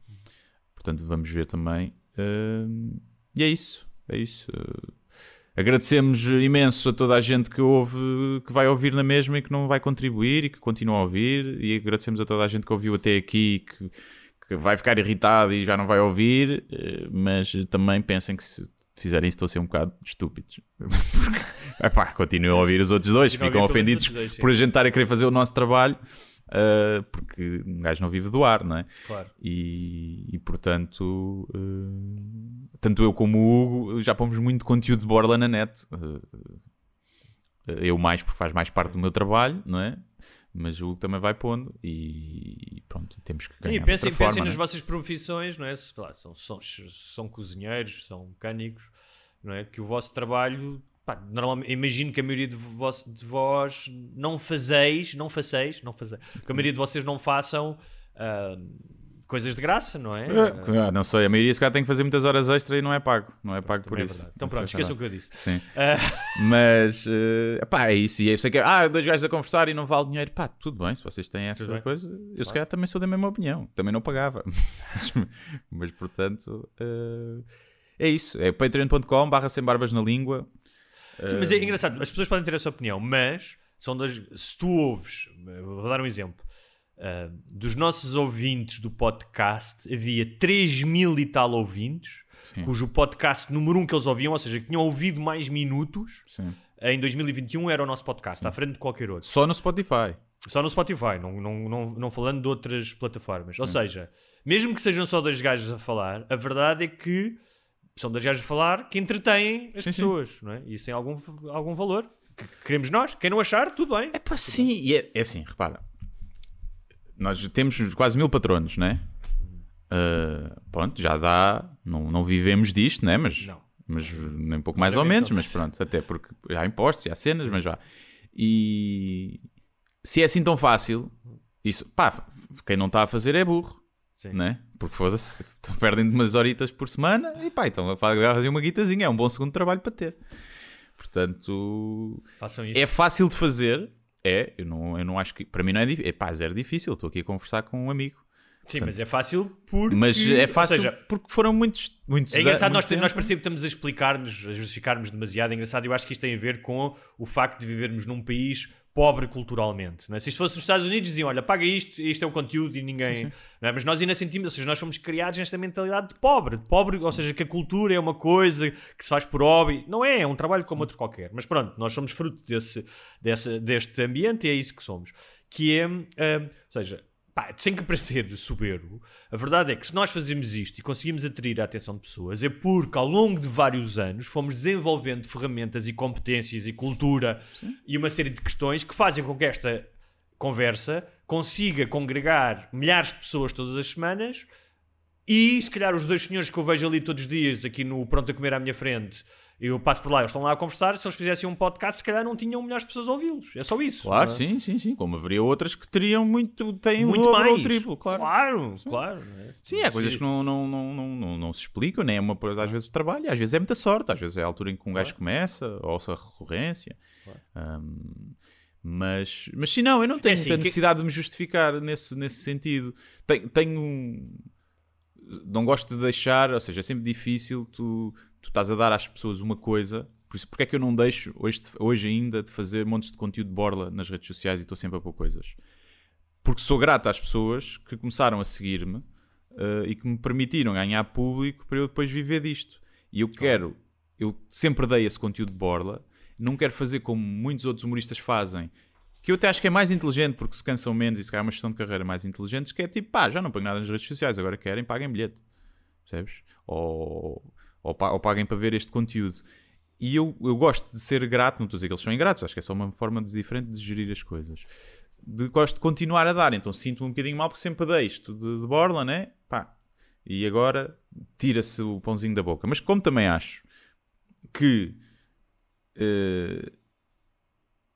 portanto vamos ver também. Uh, e é isso, é isso. Uh, agradecemos imenso a toda a gente que ouve, que vai ouvir na mesma e que não vai contribuir e que continua a ouvir, e agradecemos a toda a gente que ouviu até aqui e que, que vai ficar irritado e já não vai ouvir, mas também pensem que se fizerem isso estão a ser um bocado estúpidos. Epá, continuam a ouvir os outros dois, ficam ofendidos os dois, por a gente estar a querer fazer o nosso trabalho. eh, porque um gajo não vive do ar, não é? Claro. E, e, portanto, eh, tanto eu como o Hugo já pomos muito conteúdo de borla na net. Eh, eu mais, porque faz mais parte do meu trabalho, não é? Mas o Hugo também vai pondo e pronto, temos que ganhar E pensem, outra pensem forma, nas vossas profissões, não é? Se, lá, são, são, são cozinheiros, são mecânicos, não é? Que o vosso trabalho, pá, normalmente, imagino que a maioria de vós, de vós não fazeis, não faceis, não fazeis, que a maioria de vocês não façam ah, coisas de graça, não é? Ah, não sei, a maioria se calhar tem que fazer muitas horas extra e não é pago, não é pago por é isso. verdade. Então Não pronto, sei, esqueçam o que eu disse. Sim. Ah, Mas, eh, pá, é isso. E eu sei que, ah, dois gajos a conversar e não vale dinheiro. Pá, tudo bem, se vocês têm essa Tudo bem. coisa, eu se calhar também sou da mesma opinião. Também não pagava. mas, mas, portanto, eh, é isso. É patreon.com barra sem barbas na língua. Sim, mas é engraçado, as pessoas podem ter essa opinião, mas são das, se tu ouves, vou dar um exemplo, ah, dos nossos ouvintes do podcast, havia 3 mil e tal ouvintes, Sim. cujo podcast número 1 um que eles ouviam, ou seja, que tinham ouvido mais minutos, Sim. em 2021 era o nosso podcast, à frente de qualquer outro. Só no Spotify. Só no Spotify, não, não, não, não falando de outras plataformas. Ou seja, mesmo que sejam só dois gajos a falar, a verdade é que são dois gajos a falar que entretêm as Sim, sim. pessoas, não é? E isso tem algum, algum valor. Que queremos nós. Quem não achar, tudo bem. É pá, sim. E é, é assim, repara. Nós temos quase mil patronos, né? Ah, pronto, já dá. Não, não vivemos disto, né? Mas, Não. mas nem pouco mais ou menos, mas pronto, até porque há impostos, há cenas, mas já. E se é assim tão fácil, isso, pá, quem não está a fazer é burro, Sim. né? Porque foda-se, perdem umas horitas por semana e pá, então fazem uma guitazinha, é um bom segundo trabalho para ter. Portanto, é fácil de fazer. É, eu não, eu não acho que. Para mim não é difícil. É pá, zero difícil. Estou aqui a conversar com um amigo. Sim, mas é fácil porque. Mas é fácil seja, porque foram muitos. muitos é engraçado, nós, muito nós tempo. parecemos que estamos a explicar-nos, a justificar-nos demasiado. É engraçado, eu acho que isto tem a ver com o facto de vivermos num país pobre culturalmente. Não é? Se isto fosse nos Estados Unidos, diziam: olha, paga isto, isto é o conteúdo e ninguém. Não é? Mas nós ainda sentimos, ou seja, nós fomos criados nesta mentalidade de pobre, de pobre, ou seja, que a cultura é uma coisa que se faz por hobby. Não é, é um trabalho como outro qualquer. Mas pronto, nós somos fruto desse, desse, deste ambiente e é isso que somos. Que é, ah, ou seja, pá, sem que parecer soberbo, a verdade é que se nós fazemos isto e conseguimos atrair a atenção de pessoas, é porque ao longo de vários anos fomos desenvolvendo ferramentas e competências e cultura e uma série de questões que fazem com que esta conversa consiga congregar milhares de pessoas todas as semanas e se calhar os dois senhores que eu vejo ali todos os dias aqui no Pronto a Comer à minha frente eu passo por lá, eles estão lá a conversar se eles fizessem um podcast se calhar não tinham milhares de pessoas a ouvi-los é só isso Claro, é? sim, sim, sim. Como haveria outras que teriam muito. têm muito mais ou triplo, claro. claro, claro não é? Sim, há coisas que não, não, não, não, não, não se explicam, nem é uma coisa, às vezes, de trabalho, às vezes é muita sorte, às vezes é a altura em que um gajo começa, ou se a recorrência. Ahm, mas, mas sim, não, eu não tenho assim, muita que- necessidade de me justificar nesse, nesse sentido. Tenho, tenho um- Não gosto de deixar, ou seja, é sempre difícil tu, tu estás a dar às pessoas uma coisa. Por isso, porque é que eu não deixo hoje, hoje ainda de fazer montes de conteúdo de borla nas redes sociais e estou sempre a pôr coisas? porque sou grato às pessoas que começaram a seguir-me uh, e que me permitiram ganhar público para eu depois viver disto. E eu quero, eu sempre dei esse conteúdo de borla, não quero fazer como muitos outros humoristas fazem, que eu até acho que é mais inteligente porque se cansam menos e se calhar é uma gestão de carreira mais inteligente, que é tipo, pá, já não pago nada nas redes sociais, agora querem, paguem bilhete. Percebes? Ou, ou, ou paguem para ver este conteúdo. E eu, eu gosto de ser grato, não estou a dizer que eles são ingratos, acho que é só uma forma de, diferente de gerir as coisas. De, gosto de continuar a dar, então sinto-me um bocadinho mal porque sempre dei isto de, de borla, né? Pá. E agora tira-se o pãozinho da boca. Mas como também acho que uh,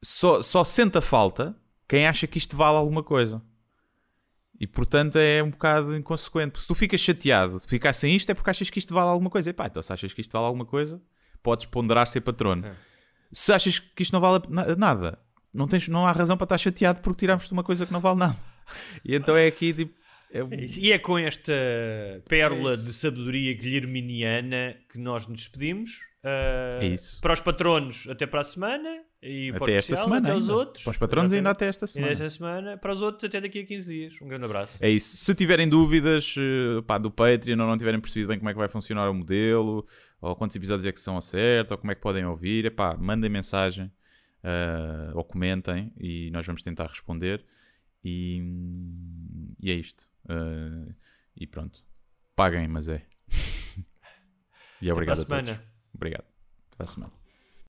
só, só sente a falta quem acha que isto vale alguma coisa. E portanto é um bocado inconsequente. Se tu ficas chateado de ficar sem isto, é porque achas que isto vale alguma coisa. E pá, então se achas que isto vale alguma coisa, podes ponderar ser patrono. É. Se achas que isto não vale nada, não, tens, não há razão para estar chateado porque tiramos-te uma coisa que não vale nada. E então é aqui tipo. É um... E é com esta pérola é de sabedoria guilherminiana que nos despedimos. Uh, é isso. Para os patronos, até para a semana. E até esta semana. Até os outros. Para os patronos, ainda até esta semana. esta semana. Para os outros, até daqui a 15 dias. Um grande abraço. É isso. Se tiverem dúvidas eh, pá, do Patreon ou não tiverem percebido bem como é que vai funcionar o modelo, ou quantos episódios é que são a certo, ou como é que podem ouvir, epá, mandem mensagem uh, ou comentem e nós vamos tentar responder. E, e é isto. Uh, e pronto. Paguem, mas é. e obrigado a semana. Obrigado. Até semana.